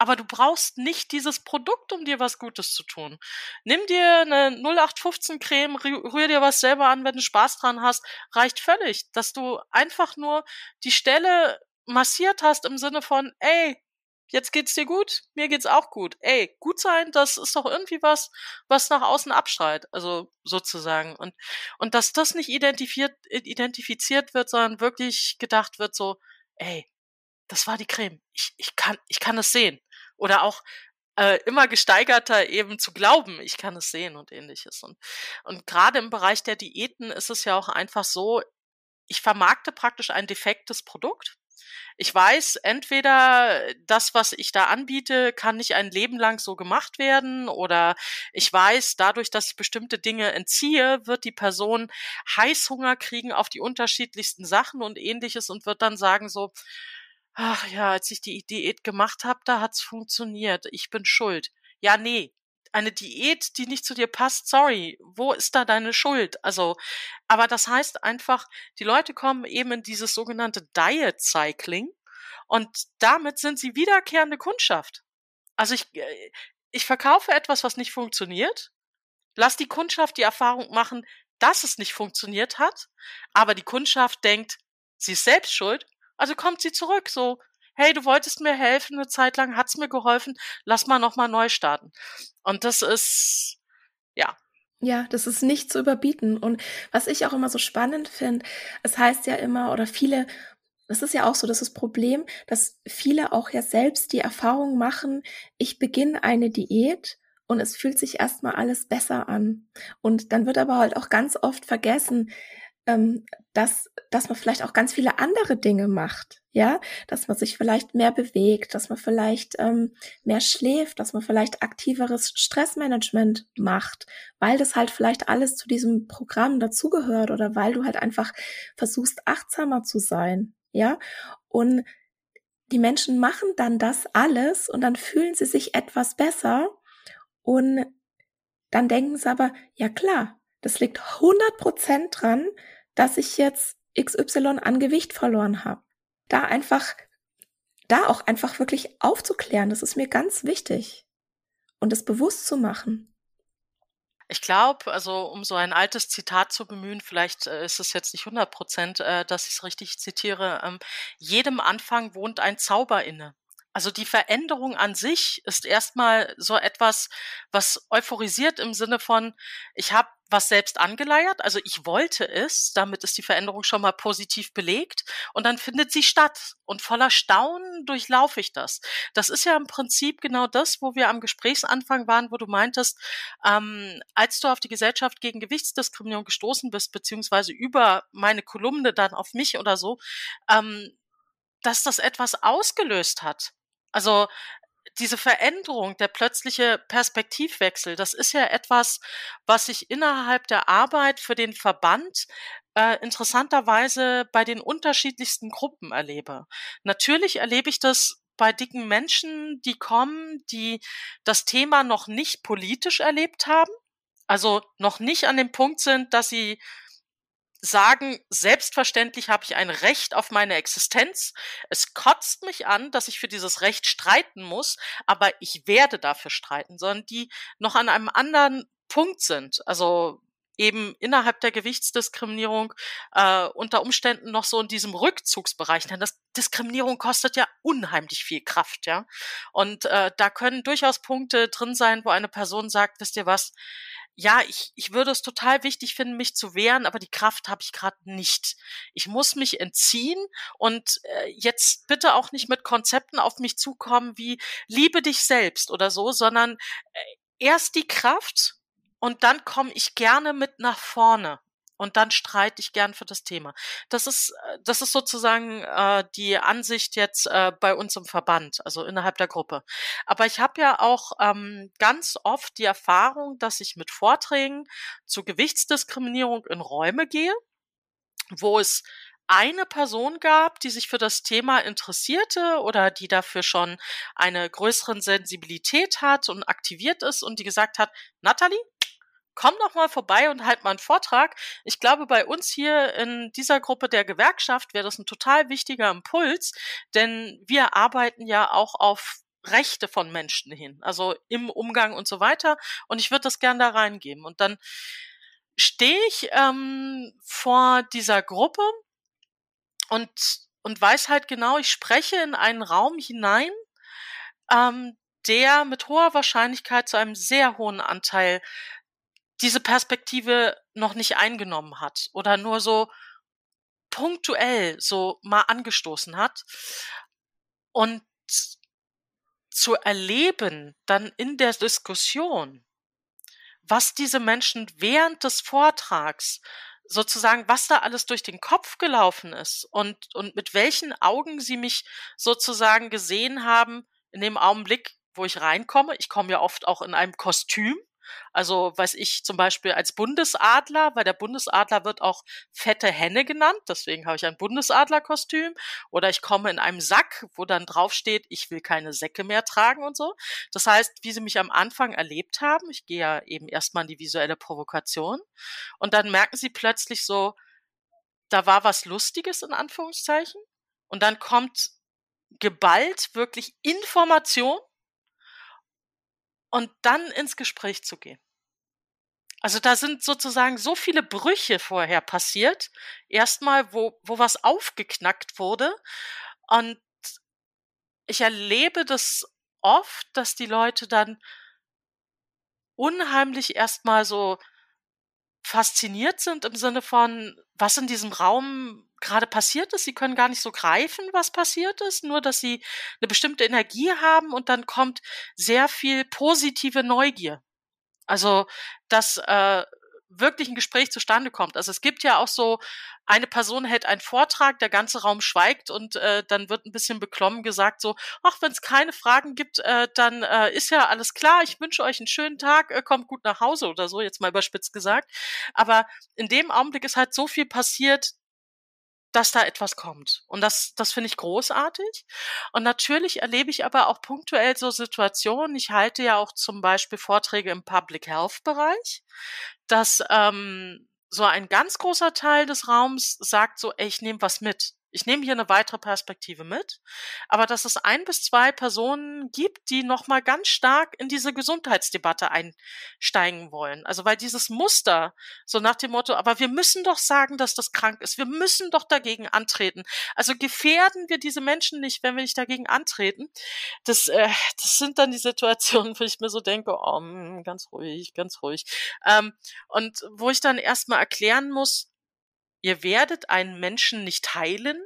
Aber du brauchst nicht dieses Produkt, um dir was Gutes zu tun. Nimm dir eine 0815 Creme, rühr dir was selber an, wenn du Spaß dran hast, reicht völlig, dass du einfach nur die Stelle massiert hast im Sinne von, ey, jetzt geht's dir gut, mir geht's auch gut. Ey, gut sein, das ist doch irgendwie was, was nach außen abstrahlt, also sozusagen. Und, und dass das nicht identifiziert, identifiziert wird, sondern wirklich gedacht wird so, ey, das war die Creme. Ich, ich kann, ich kann es sehen. Oder auch äh, immer gesteigerter eben zu glauben, ich kann es sehen und ähnliches. Und, und gerade im Bereich der Diäten ist es ja auch einfach so, ich vermarkte praktisch ein defektes Produkt ich weiß, entweder das, was ich da anbiete, kann nicht ein Leben lang so gemacht werden oder ich weiß, dadurch, dass ich bestimmte Dinge entziehe, wird die Person Heißhunger kriegen auf die unterschiedlichsten Sachen und ähnliches und wird dann sagen so, ach ja, als ich die Diät gemacht habe, da hat's funktioniert. Ich bin schuld. Ja, nee, eine Diät, die nicht zu dir passt, sorry, wo ist da deine Schuld? Also, aber das heißt einfach, die Leute kommen eben in dieses sogenannte Diet Cycling und damit sind sie wiederkehrende Kundschaft. Also ich, äh, ich verkaufe etwas, was nicht funktioniert, lass die Kundschaft die Erfahrung machen, dass es nicht funktioniert hat, aber die Kundschaft denkt, sie ist selbst schuld, also kommt sie zurück, so, hey, du wolltest mir helfen, eine Zeit lang hat's mir geholfen, lass mal nochmal neu starten. Und das ist, ja. Ja, das ist nicht zu überbieten. Und was ich auch immer so spannend finde, es heißt ja immer, oder viele, das ist ja auch so, das ist das Problem, dass viele auch ja selbst die Erfahrung machen, ich beginne eine Diät und es fühlt sich erstmal alles besser an. Und dann wird aber halt auch ganz oft vergessen, ähm, dass, dass man vielleicht auch ganz viele andere Dinge macht, ja, dass man sich vielleicht mehr bewegt, dass man vielleicht ähm, mehr schläft, dass man vielleicht aktiveres Stressmanagement macht, weil das halt vielleicht alles zu diesem Programm dazugehört oder weil du halt einfach versuchst, achtsamer zu sein, ja, und die Menschen machen dann das alles und dann fühlen sie sich etwas besser und dann denken sie aber, ja klar, das liegt 100% dran, dass ich jetzt XY an Gewicht verloren habe. Da einfach, da auch einfach wirklich aufzuklären, das ist mir ganz wichtig. Und es bewusst zu machen. Ich glaube, also um so ein altes Zitat zu bemühen, vielleicht äh, ist es jetzt nicht 100 Prozent, äh, dass ich es richtig zitiere, ähm, jedem Anfang wohnt ein Zauber inne. Also die Veränderung an sich ist erstmal so etwas, was euphorisiert im Sinne von, ich habe was selbst angeleiert, also ich wollte es, damit ist die Veränderung schon mal positiv belegt und dann findet sie statt und voller Staunen durchlaufe ich das. Das ist ja im Prinzip genau das, wo wir am Gesprächsanfang waren, wo du meintest, ähm, als du auf die Gesellschaft gegen Gewichtsdiskriminierung gestoßen bist, beziehungsweise über meine Kolumne dann auf mich oder so, ähm, dass das etwas ausgelöst hat. Also diese Veränderung, der plötzliche Perspektivwechsel, das ist ja etwas, was ich innerhalb der Arbeit für den Verband äh, interessanterweise bei den unterschiedlichsten Gruppen erlebe. Natürlich erlebe ich das bei dicken Menschen, die kommen, die das Thema noch nicht politisch erlebt haben, also noch nicht an dem Punkt sind, dass sie sagen, selbstverständlich habe ich ein Recht auf meine Existenz. Es kotzt mich an, dass ich für dieses Recht streiten muss, aber ich werde dafür streiten, sondern die noch an einem anderen Punkt sind. Also eben innerhalb der Gewichtsdiskriminierung äh, unter Umständen noch so in diesem Rückzugsbereich. Denn das Diskriminierung kostet ja unheimlich viel Kraft, ja. Und äh, da können durchaus Punkte drin sein, wo eine Person sagt, wisst ihr was, ja, ich, ich würde es total wichtig finden, mich zu wehren, aber die Kraft habe ich gerade nicht. Ich muss mich entziehen und äh, jetzt bitte auch nicht mit Konzepten auf mich zukommen wie liebe dich selbst oder so, sondern äh, erst die Kraft und dann komme ich gerne mit nach vorne und dann streite ich gern für das Thema. Das ist, äh, das ist sozusagen äh, die Ansicht jetzt äh, bei uns im Verband, also innerhalb der Gruppe. Aber ich habe ja auch ähm, ganz oft die Erfahrung, dass ich mit Vorträgen zu Gewichtsdiskriminierung in Räume gehe, wo es eine Person gab, die sich für das Thema interessierte oder die dafür schon eine größere Sensibilität hat und aktiviert ist und die gesagt hat, Natalie, komm doch mal vorbei und halt mal einen Vortrag. Ich glaube, bei uns hier in dieser Gruppe der Gewerkschaft wäre das ein total wichtiger Impuls, denn wir arbeiten ja auch auf Rechte von Menschen hin, also im Umgang und so weiter. Und ich würde das gern da reingeben. Und dann stehe ich ähm, vor dieser Gruppe und, und weiß halt genau, ich spreche in einen Raum hinein, ähm, der mit hoher Wahrscheinlichkeit zu einem sehr hohen Anteil diese Perspektive noch nicht eingenommen hat oder nur so punktuell so mal angestoßen hat und zu erleben dann in der Diskussion, was diese Menschen während des Vortrags sozusagen, was da alles durch den Kopf gelaufen ist und, und mit welchen Augen sie mich sozusagen gesehen haben in dem Augenblick, wo ich reinkomme. Ich komme ja oft auch in einem Kostüm, also weiß ich zum Beispiel als Bundesadler, weil der Bundesadler wird auch fette Henne genannt, deswegen habe ich ein Bundesadlerkostüm. Oder ich komme in einem Sack, wo dann draufsteht, ich will keine Säcke mehr tragen und so. Das heißt, wie sie mich am Anfang erlebt haben, ich gehe ja eben erstmal in die visuelle Provokation und dann merken sie plötzlich so, da war was Lustiges in Anführungszeichen und dann kommt geballt wirklich Information und dann ins Gespräch zu gehen. Also da sind sozusagen so viele Brüche vorher passiert. Erstmal, wo, wo was aufgeknackt wurde. Und ich erlebe das oft, dass die Leute dann unheimlich erstmal so fasziniert sind im Sinne von, was in diesem Raum gerade passiert ist. Sie können gar nicht so greifen, was passiert ist, nur dass sie eine bestimmte Energie haben und dann kommt sehr viel positive Neugier. Also, dass äh, wirklich ein Gespräch zustande kommt. Also es gibt ja auch so, eine Person hält einen Vortrag, der ganze Raum schweigt und äh, dann wird ein bisschen beklommen gesagt so, ach, wenn es keine Fragen gibt, äh, dann äh, ist ja alles klar, ich wünsche euch einen schönen Tag, äh, kommt gut nach Hause oder so, jetzt mal überspitzt gesagt. Aber in dem Augenblick ist halt so viel passiert, dass da etwas kommt. Und das, das finde ich großartig. Und natürlich erlebe ich aber auch punktuell so Situationen. Ich halte ja auch zum Beispiel Vorträge im Public Health Bereich, dass ähm, so ein ganz großer Teil des Raums sagt so, ey, ich nehme was mit ich nehme hier eine weitere Perspektive mit, aber dass es ein bis zwei Personen gibt, die nochmal ganz stark in diese Gesundheitsdebatte einsteigen wollen. Also weil dieses Muster, so nach dem Motto, aber wir müssen doch sagen, dass das krank ist, wir müssen doch dagegen antreten. Also gefährden wir diese Menschen nicht, wenn wir nicht dagegen antreten. Das, äh, das sind dann die Situationen, wo ich mir so denke, oh, mm, ganz ruhig, ganz ruhig. Ähm, und wo ich dann erstmal erklären muss, Ihr werdet einen Menschen nicht heilen,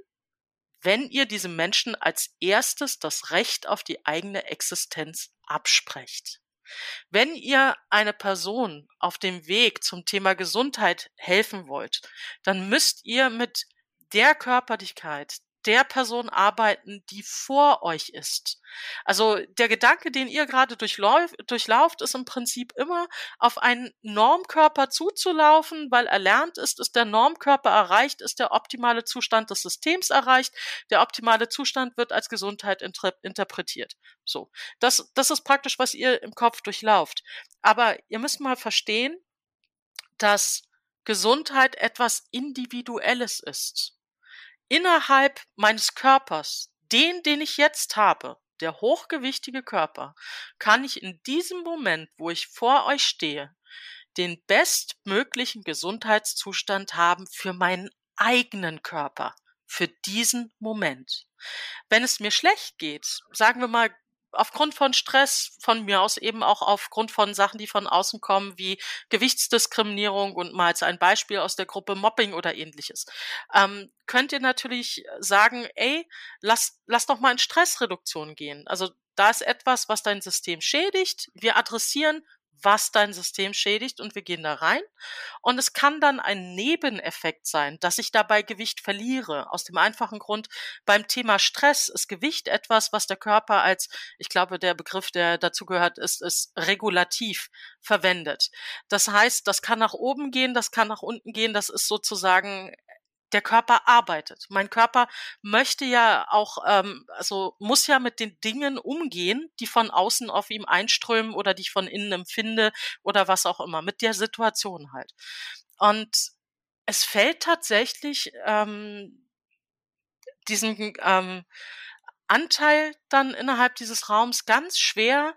wenn ihr diesem Menschen als erstes das Recht auf die eigene Existenz absprecht. Wenn ihr eine Person auf dem Weg zum Thema Gesundheit helfen wollt, dann müsst ihr mit der Körperlichkeit, der Person arbeiten, die vor euch ist. Also der Gedanke, den ihr gerade durchlauf, durchlauft, ist im Prinzip immer auf einen Normkörper zuzulaufen, weil erlernt ist, ist der Normkörper erreicht, ist der optimale Zustand des Systems erreicht. Der optimale Zustand wird als Gesundheit inter interpretiert. So, das, das ist praktisch, was ihr im Kopf durchlauft. Aber ihr müsst mal verstehen, dass Gesundheit etwas Individuelles ist innerhalb meines Körpers, den, den ich jetzt habe, der hochgewichtige Körper, kann ich in diesem Moment, wo ich vor euch stehe, den bestmöglichen Gesundheitszustand haben für meinen eigenen Körper, für diesen Moment. Wenn es mir schlecht geht, sagen wir mal aufgrund von Stress, von mir aus eben auch aufgrund von Sachen, die von außen kommen, wie Gewichtsdiskriminierung und mal als ein Beispiel aus der Gruppe Mobbing oder ähnliches, ähm, könnt ihr natürlich sagen, ey, lass, lass doch mal in Stressreduktion gehen. Also da ist etwas, was dein System schädigt. Wir adressieren, was dein System schädigt und wir gehen da rein. Und es kann dann ein Nebeneffekt sein, dass ich dabei Gewicht verliere. Aus dem einfachen Grund, beim Thema Stress ist Gewicht etwas, was der Körper als, ich glaube, der Begriff, der dazu gehört, ist, ist regulativ verwendet. Das heißt, das kann nach oben gehen, das kann nach unten gehen, das ist sozusagen der Körper arbeitet. Mein Körper möchte ja auch, ähm, also muss ja mit den Dingen umgehen, die von außen auf ihm einströmen oder die ich von innen empfinde oder was auch immer, mit der Situation halt. Und es fällt tatsächlich ähm, diesen ähm, Anteil dann innerhalb dieses Raums ganz schwer,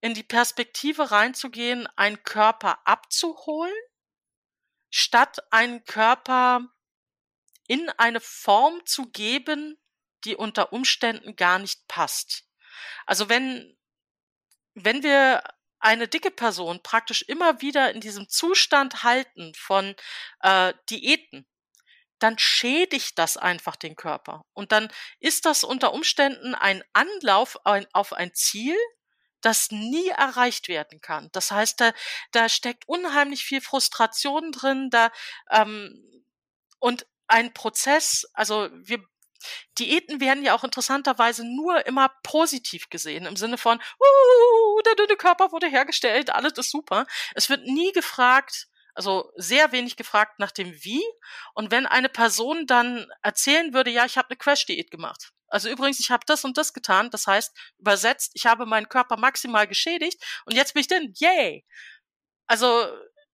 in die Perspektive reinzugehen, einen Körper abzuholen, statt einen Körper in eine Form zu geben, die unter Umständen gar nicht passt. Also wenn, wenn wir eine dicke Person praktisch immer wieder in diesem Zustand halten von äh, Diäten, dann schädigt das einfach den Körper. Und dann ist das unter Umständen ein Anlauf auf ein Ziel, das nie erreicht werden kann. Das heißt, da, da steckt unheimlich viel Frustration drin, da ähm, und ein Prozess, also wir Diäten werden ja auch interessanterweise nur immer positiv gesehen, im Sinne von, uh, der dünne Körper wurde hergestellt, alles ist super. Es wird nie gefragt, also sehr wenig gefragt nach dem Wie. Und wenn eine Person dann erzählen würde, ja, ich habe eine Crash-Diät gemacht. Also übrigens, ich habe das und das getan. Das heißt, übersetzt, ich habe meinen Körper maximal geschädigt und jetzt bin ich denn, yay. Also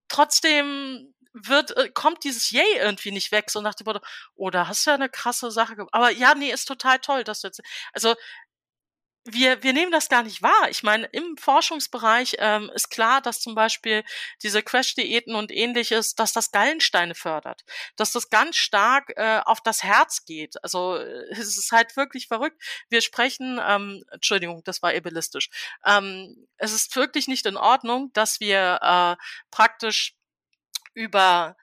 trotzdem wird, äh, kommt dieses Yay irgendwie nicht weg, so nach dem Motto, oh, da hast du ja eine krasse Sache gemacht. Aber ja, nee, ist total toll, dass du jetzt, also, wir, wir nehmen das gar nicht wahr. Ich meine, im Forschungsbereich ähm, ist klar, dass zum Beispiel diese Crash-Diäten und ähnliches, dass das Gallensteine fördert, dass das ganz stark äh, auf das Herz geht. Also es ist halt wirklich verrückt. Wir sprechen, ähm, Entschuldigung, das war ebellistisch. Ähm, es ist wirklich nicht in Ordnung, dass wir äh, praktisch über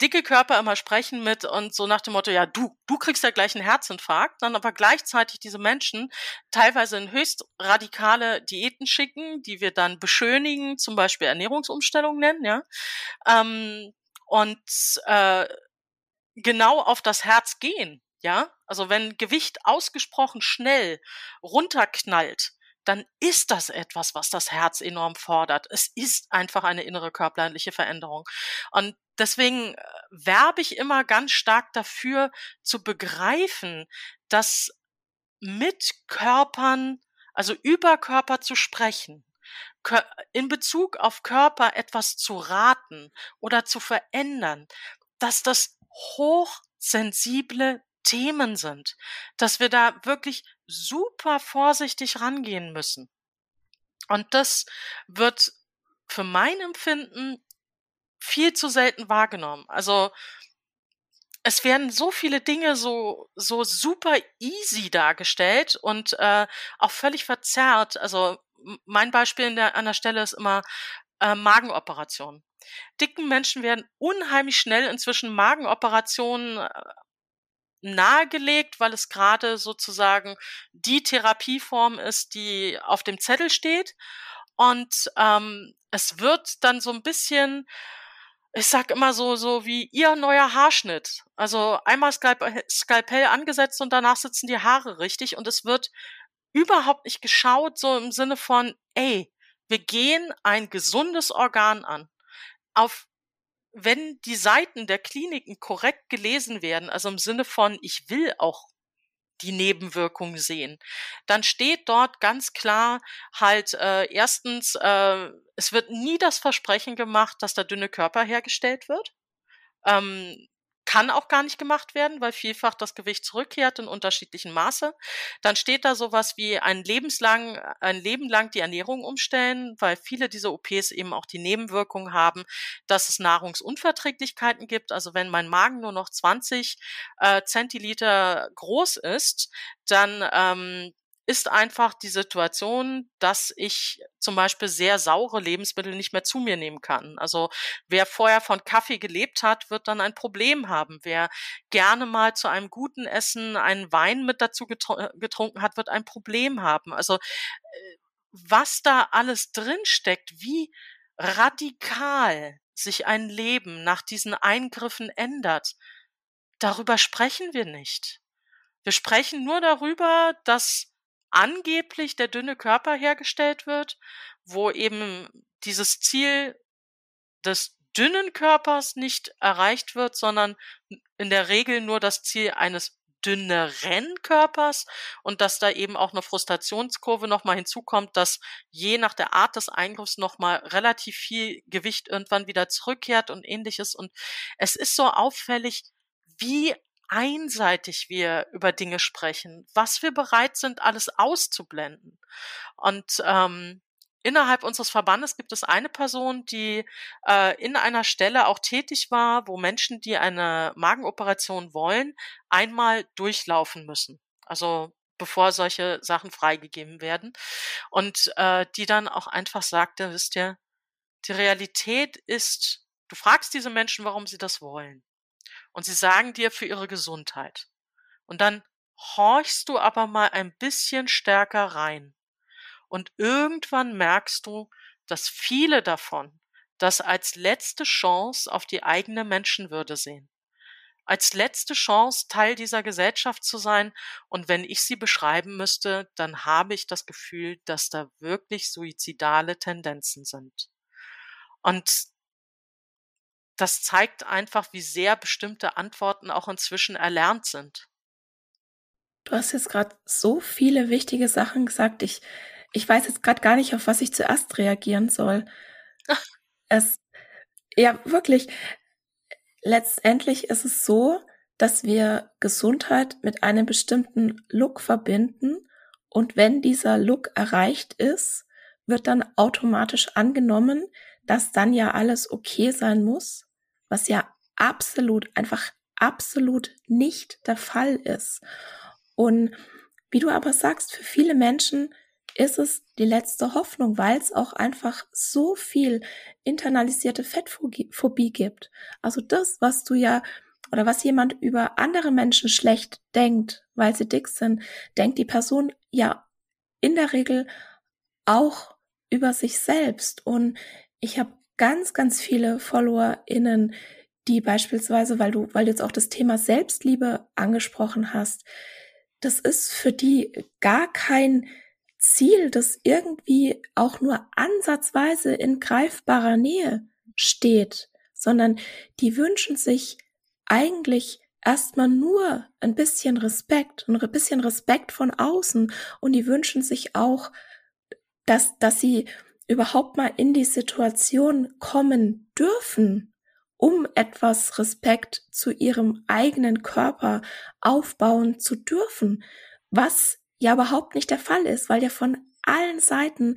dicke Körper immer sprechen mit und so nach dem Motto, ja, du, du kriegst ja gleich einen Herzinfarkt, dann aber gleichzeitig diese Menschen teilweise in höchst radikale Diäten schicken, die wir dann beschönigen, zum Beispiel Ernährungsumstellung nennen, ja, ähm, und äh, genau auf das Herz gehen, ja, also wenn Gewicht ausgesprochen schnell runterknallt, dann ist das etwas, was das Herz enorm fordert. Es ist einfach eine innere körperliche Veränderung. Und deswegen, äh, werbe ich immer ganz stark dafür zu begreifen, dass mit Körpern, also über Körper zu sprechen, in Bezug auf Körper etwas zu raten oder zu verändern, dass das hochsensible Themen sind, dass wir da wirklich super vorsichtig rangehen müssen. Und das wird für mein Empfinden viel zu selten wahrgenommen. Also es werden so viele Dinge so so super easy dargestellt und äh, auch völlig verzerrt. Also mein Beispiel der, an der Stelle ist immer äh, Magenoperation. Dicken Menschen werden unheimlich schnell inzwischen Magenoperationen äh, nahegelegt, weil es gerade sozusagen die Therapieform ist, die auf dem Zettel steht. Und ähm, es wird dann so ein bisschen, ich sag immer so, so wie ihr neuer Haarschnitt. Also einmal Skalpell, Skalpell angesetzt und danach sitzen die Haare richtig und es wird überhaupt nicht geschaut, so im Sinne von, ey, wir gehen ein gesundes Organ an. Auf wenn die Seiten der Kliniken korrekt gelesen werden, also im Sinne von, ich will auch die Nebenwirkungen sehen, dann steht dort ganz klar halt äh, erstens, äh, es wird nie das Versprechen gemacht, dass der dünne Körper hergestellt wird. Ähm, kann auch gar nicht gemacht werden, weil vielfach das Gewicht zurückkehrt in unterschiedlichen Maße. Dann steht da sowas wie ein lebenslang, ein Leben lang die Ernährung umstellen, weil viele dieser OPs eben auch die Nebenwirkung haben, dass es Nahrungsunverträglichkeiten gibt. Also wenn mein Magen nur noch 20 äh, Zentiliter groß ist, dann ähm, ist einfach die Situation, dass ich zum Beispiel sehr saure Lebensmittel nicht mehr zu mir nehmen kann. Also wer vorher von Kaffee gelebt hat, wird dann ein Problem haben. Wer gerne mal zu einem guten Essen einen Wein mit dazu getrunken hat, wird ein Problem haben. Also äh, was da alles drinsteckt, wie radikal sich ein Leben nach diesen Eingriffen ändert, darüber sprechen wir nicht. Wir sprechen nur darüber, dass angeblich der dünne Körper hergestellt wird, wo eben dieses Ziel des dünnen Körpers nicht erreicht wird, sondern in der Regel nur das Ziel eines dünneren Körpers und dass da eben auch eine Frustrationskurve nochmal hinzukommt, dass je nach der Art des Eingriffs nochmal relativ viel Gewicht irgendwann wieder zurückkehrt und ähnliches. Und es ist so auffällig, wie einseitig wir über Dinge sprechen, was wir bereit sind, alles auszublenden. Und ähm, innerhalb unseres Verbandes gibt es eine Person, die äh, in einer Stelle auch tätig war, wo Menschen, die eine Magenoperation wollen, einmal durchlaufen müssen. Also bevor solche Sachen freigegeben werden. Und äh, die dann auch einfach sagte, wisst ihr, die Realität ist, du fragst diese Menschen, warum sie das wollen und sie sagen dir für ihre Gesundheit. Und dann horchst du aber mal ein bisschen stärker rein. Und irgendwann merkst du, dass viele davon das als letzte Chance auf die eigene Menschenwürde sehen. Als letzte Chance, Teil dieser Gesellschaft zu sein. Und wenn ich sie beschreiben müsste, dann habe ich das Gefühl, dass da wirklich suizidale Tendenzen sind. Und das zeigt einfach, wie sehr bestimmte Antworten auch inzwischen erlernt sind. Du hast jetzt gerade so viele wichtige Sachen gesagt. Ich, ich weiß jetzt gerade gar nicht, auf was ich zuerst reagieren soll. Es, ja, wirklich. Letztendlich ist es so, dass wir Gesundheit mit einem bestimmten Look verbinden. Und wenn dieser Look erreicht ist, wird dann automatisch angenommen, dass dann ja alles okay sein muss, was ja absolut, einfach absolut nicht der Fall ist. Und wie du aber sagst, für viele Menschen ist es die letzte Hoffnung, weil es auch einfach so viel internalisierte Fettphobie gibt. Also das, was du ja oder was jemand über andere Menschen schlecht denkt, weil sie dick sind, denkt die Person ja in der Regel auch über sich selbst. Und ich habe ganz, ganz viele FollowerInnen, die beispielsweise, weil du, weil du jetzt auch das Thema Selbstliebe angesprochen hast, das ist für die gar kein Ziel, das irgendwie auch nur ansatzweise in greifbarer Nähe steht, sondern die wünschen sich eigentlich erstmal nur ein bisschen Respekt ein bisschen Respekt von außen und die wünschen sich auch, dass, dass sie überhaupt mal in die Situation kommen dürfen, um etwas Respekt zu ihrem eigenen Körper aufbauen zu dürfen, was ja überhaupt nicht der Fall ist, weil ja von allen Seiten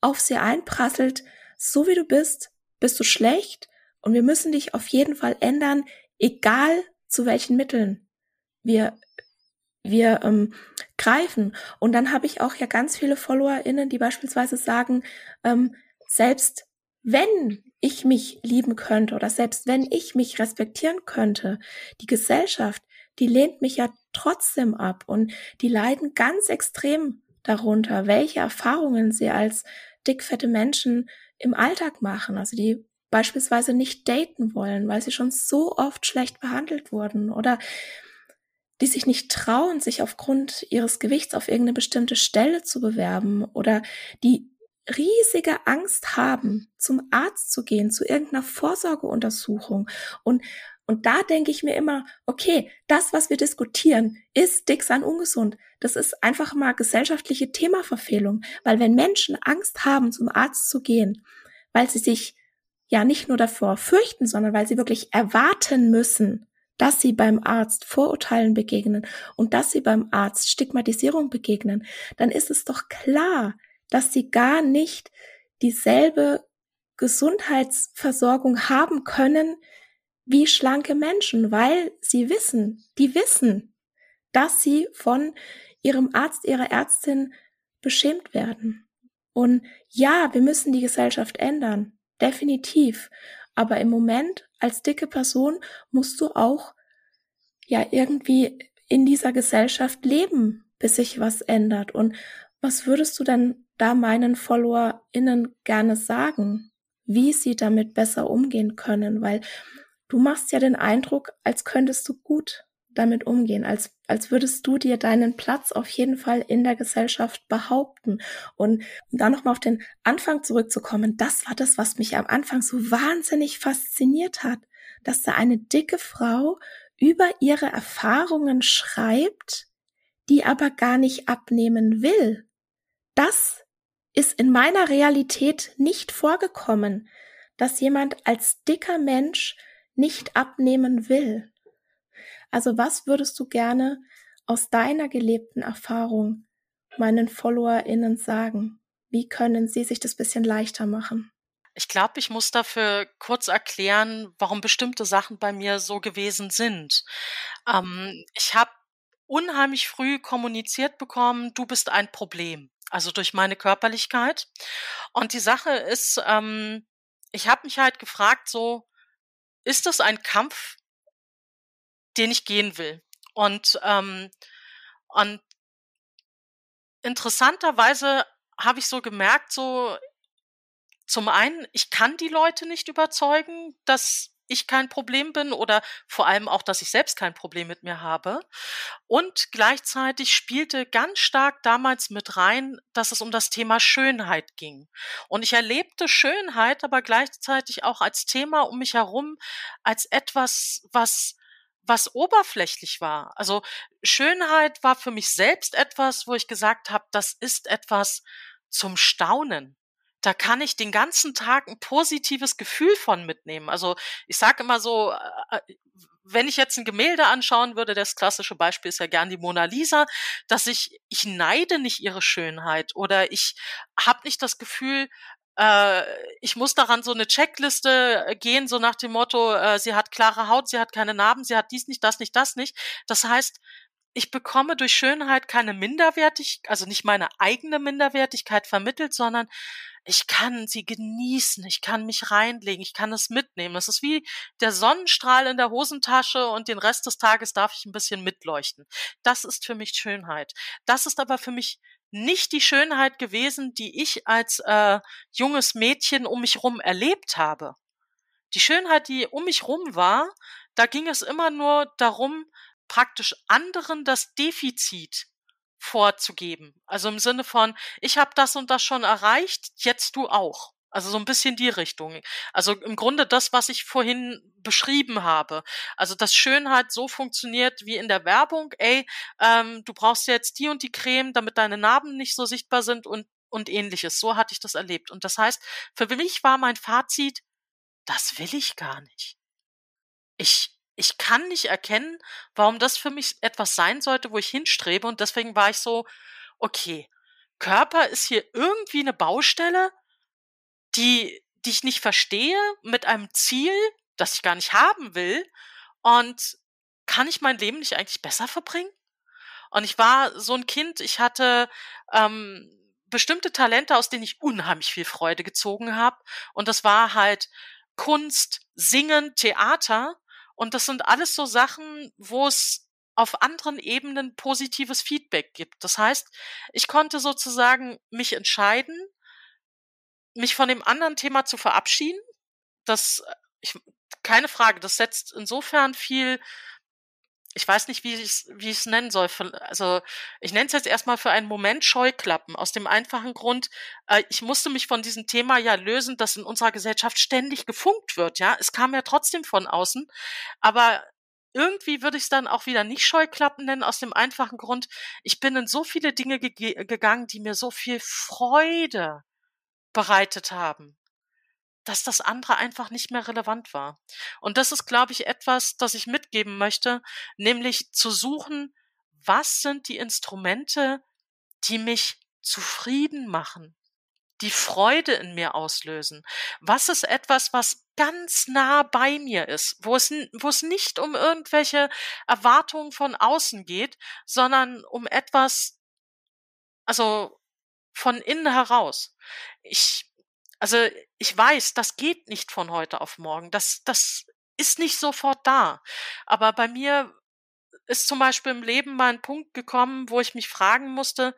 auf sie einprasselt, so wie du bist, bist du schlecht und wir müssen dich auf jeden Fall ändern, egal zu welchen Mitteln. Wir wir ähm, greifen. Und dann habe ich auch ja ganz viele FollowerInnen, die beispielsweise sagen, ähm, selbst wenn ich mich lieben könnte oder selbst wenn ich mich respektieren könnte, die Gesellschaft, die lehnt mich ja trotzdem ab und die leiden ganz extrem darunter, welche Erfahrungen sie als dickfette Menschen im Alltag machen. Also die beispielsweise nicht daten wollen, weil sie schon so oft schlecht behandelt wurden oder die sich nicht trauen, sich aufgrund ihres Gewichts auf irgendeine bestimmte Stelle zu bewerben oder die riesige Angst haben, zum Arzt zu gehen, zu irgendeiner Vorsorgeuntersuchung und und da denke ich mir immer, okay, das, was wir diskutieren, ist dick sein ungesund. Das ist einfach mal gesellschaftliche Themaverfehlung. Weil wenn Menschen Angst haben, zum Arzt zu gehen, weil sie sich ja nicht nur davor fürchten, sondern weil sie wirklich erwarten müssen, dass sie beim Arzt Vorurteilen begegnen und dass sie beim Arzt Stigmatisierung begegnen, dann ist es doch klar, dass sie gar nicht dieselbe Gesundheitsversorgung haben können, wie schlanke Menschen, weil sie wissen, die wissen, dass sie von ihrem Arzt, ihrer Ärztin beschämt werden. Und ja, wir müssen die Gesellschaft ändern, definitiv. Aber im Moment als dicke Person musst du auch ja irgendwie in dieser Gesellschaft leben, bis sich was ändert. Und was würdest du denn da meinen FollowerInnen gerne sagen, wie sie damit besser umgehen können? Weil du machst ja den Eindruck, als könntest du gut damit umgehen, als, als würdest du dir deinen Platz auf jeden Fall in der Gesellschaft behaupten. Und um da nochmal auf den Anfang zurückzukommen, das war das, was mich am Anfang so wahnsinnig fasziniert hat, dass da eine dicke Frau über ihre Erfahrungen schreibt, die aber gar nicht abnehmen will. Das ist in meiner Realität nicht vorgekommen, dass jemand als dicker Mensch nicht abnehmen will. Also was würdest du gerne aus deiner gelebten Erfahrung meinen FollowerInnen sagen? Wie können sie sich das bisschen leichter machen? Ich glaube, ich muss dafür kurz erklären, warum bestimmte Sachen bei mir so gewesen sind. Ähm, ich habe unheimlich früh kommuniziert bekommen, du bist ein Problem. Also durch meine Körperlichkeit. Und die Sache ist, ähm, ich habe mich halt gefragt, so, ist das ein Kampf, den ich gehen will. Und, ähm, und interessanterweise habe ich so gemerkt, so zum einen, ich kann die Leute nicht überzeugen, dass ich kein Problem bin oder vor allem auch, dass ich selbst kein Problem mit mir habe. Und gleichzeitig spielte ganz stark damals mit rein, dass es um das Thema Schönheit ging. Und ich erlebte Schönheit aber gleichzeitig auch als Thema um mich herum, als etwas, was was oberflächlich war. Also Schönheit war für mich selbst etwas, wo ich gesagt habe, das ist etwas zum Staunen da kann ich den ganzen Tag ein positives Gefühl von mitnehmen. Also ich sage immer so, äh, äh, wenn ich jetzt ein Gemälde anschauen würde, das klassische Beispiel ist ja gern die Mona Lisa, dass ich, ich neide nicht ihre Schönheit oder ich habe nicht das Gefühl, äh, ich muss daran so eine Checkliste gehen, so nach dem Motto, äh, sie hat klare Haut, sie hat keine Narben, sie hat dies nicht, das nicht, das nicht. Das heißt, ich bekomme durch Schönheit keine Minderwertigkeit, also nicht meine eigene Minderwertigkeit vermittelt, sondern ich kann sie genießen, ich kann mich reinlegen, ich kann es mitnehmen. Das ist wie der Sonnenstrahl in der Hosentasche und den Rest des Tages darf ich ein bisschen mitleuchten. Das ist für mich Schönheit. Das ist aber für mich nicht die Schönheit gewesen, die ich als äh, junges Mädchen um mich rum erlebt habe. Die Schönheit, die um mich rum war, da ging es immer nur darum, praktisch anderen das Defizit vorzugeben. Also im Sinne von, ich habe das und das schon erreicht, jetzt du auch. Also so ein bisschen die Richtung. Also im Grunde das, was ich vorhin beschrieben habe. Also dass Schönheit so funktioniert wie in der Werbung. Ey, ähm, du brauchst jetzt die und die Creme, damit deine Narben nicht so sichtbar sind und und ähnliches. So hatte ich das erlebt. Und das heißt, für mich war mein Fazit, das will ich gar nicht. Ich ich kann nicht erkennen, warum das für mich etwas sein sollte, wo ich hinstrebe. Und deswegen war ich so, okay, Körper ist hier irgendwie eine Baustelle, die, die ich nicht verstehe, mit einem Ziel, das ich gar nicht haben will. Und kann ich mein Leben nicht eigentlich besser verbringen? Und ich war so ein Kind, ich hatte ähm, bestimmte Talente, aus denen ich unheimlich viel Freude gezogen habe. Und das war halt Kunst, Singen, Theater. Und das sind alles so Sachen, wo es auf anderen Ebenen positives Feedback gibt. Das heißt, ich konnte sozusagen mich entscheiden, mich von dem anderen Thema zu verabschieden. Das, ich, keine Frage, das setzt insofern viel, ich weiß nicht, wie ich es wie ich es nennen soll. Also ich nenne es jetzt erstmal für einen Moment Scheuklappen, aus dem einfachen Grund, äh, ich musste mich von diesem Thema ja lösen, das in unserer Gesellschaft ständig gefunkt wird. Ja, Es kam ja trotzdem von außen, aber irgendwie würde ich es dann auch wieder nicht Scheuklappen nennen, aus dem einfachen Grund, ich bin in so viele Dinge ge gegangen, die mir so viel Freude bereitet haben, dass das andere einfach nicht mehr relevant war. Und das ist, glaube ich, etwas, das ich mitgeben möchte, nämlich zu suchen, was sind die Instrumente, die mich zufrieden machen, die Freude in mir auslösen? Was ist etwas, was ganz nah bei mir ist, wo es, wo es nicht um irgendwelche Erwartungen von außen geht, sondern um etwas, also von innen heraus. Ich, also ich weiß, das geht nicht von heute auf morgen. Das, das ist nicht sofort da. Aber bei mir ist zum Beispiel im Leben mal ein Punkt gekommen, wo ich mich fragen musste,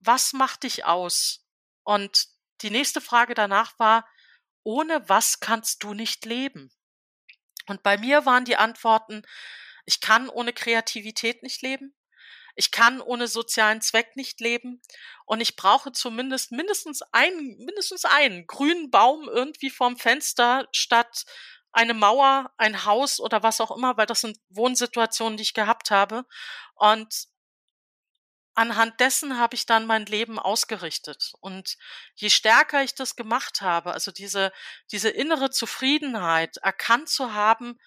was macht dich aus? Und die nächste Frage danach war, ohne was kannst du nicht leben? Und bei mir waren die Antworten, ich kann ohne Kreativität nicht leben. Ich kann ohne sozialen Zweck nicht leben und ich brauche zumindest mindestens einen, mindestens einen grünen Baum irgendwie vorm Fenster statt eine Mauer, ein Haus oder was auch immer, weil das sind Wohnsituationen, die ich gehabt habe. Und anhand dessen habe ich dann mein Leben ausgerichtet. Und je stärker ich das gemacht habe, also diese, diese innere Zufriedenheit erkannt zu haben,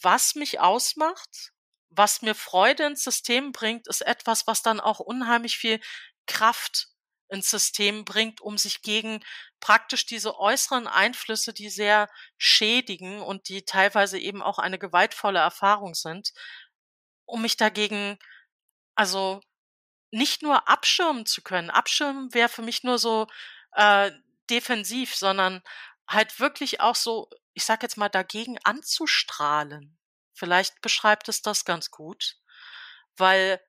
was mich ausmacht, was mir Freude ins System bringt, ist etwas, was dann auch unheimlich viel Kraft ins System bringt, um sich gegen praktisch diese äußeren Einflüsse, die sehr schädigen und die teilweise eben auch eine gewaltvolle Erfahrung sind, um mich dagegen, also nicht nur abschirmen zu können. Abschirmen wäre für mich nur so äh, defensiv, sondern halt wirklich auch so, ich sag jetzt mal, dagegen anzustrahlen. Vielleicht beschreibt es das ganz gut, weil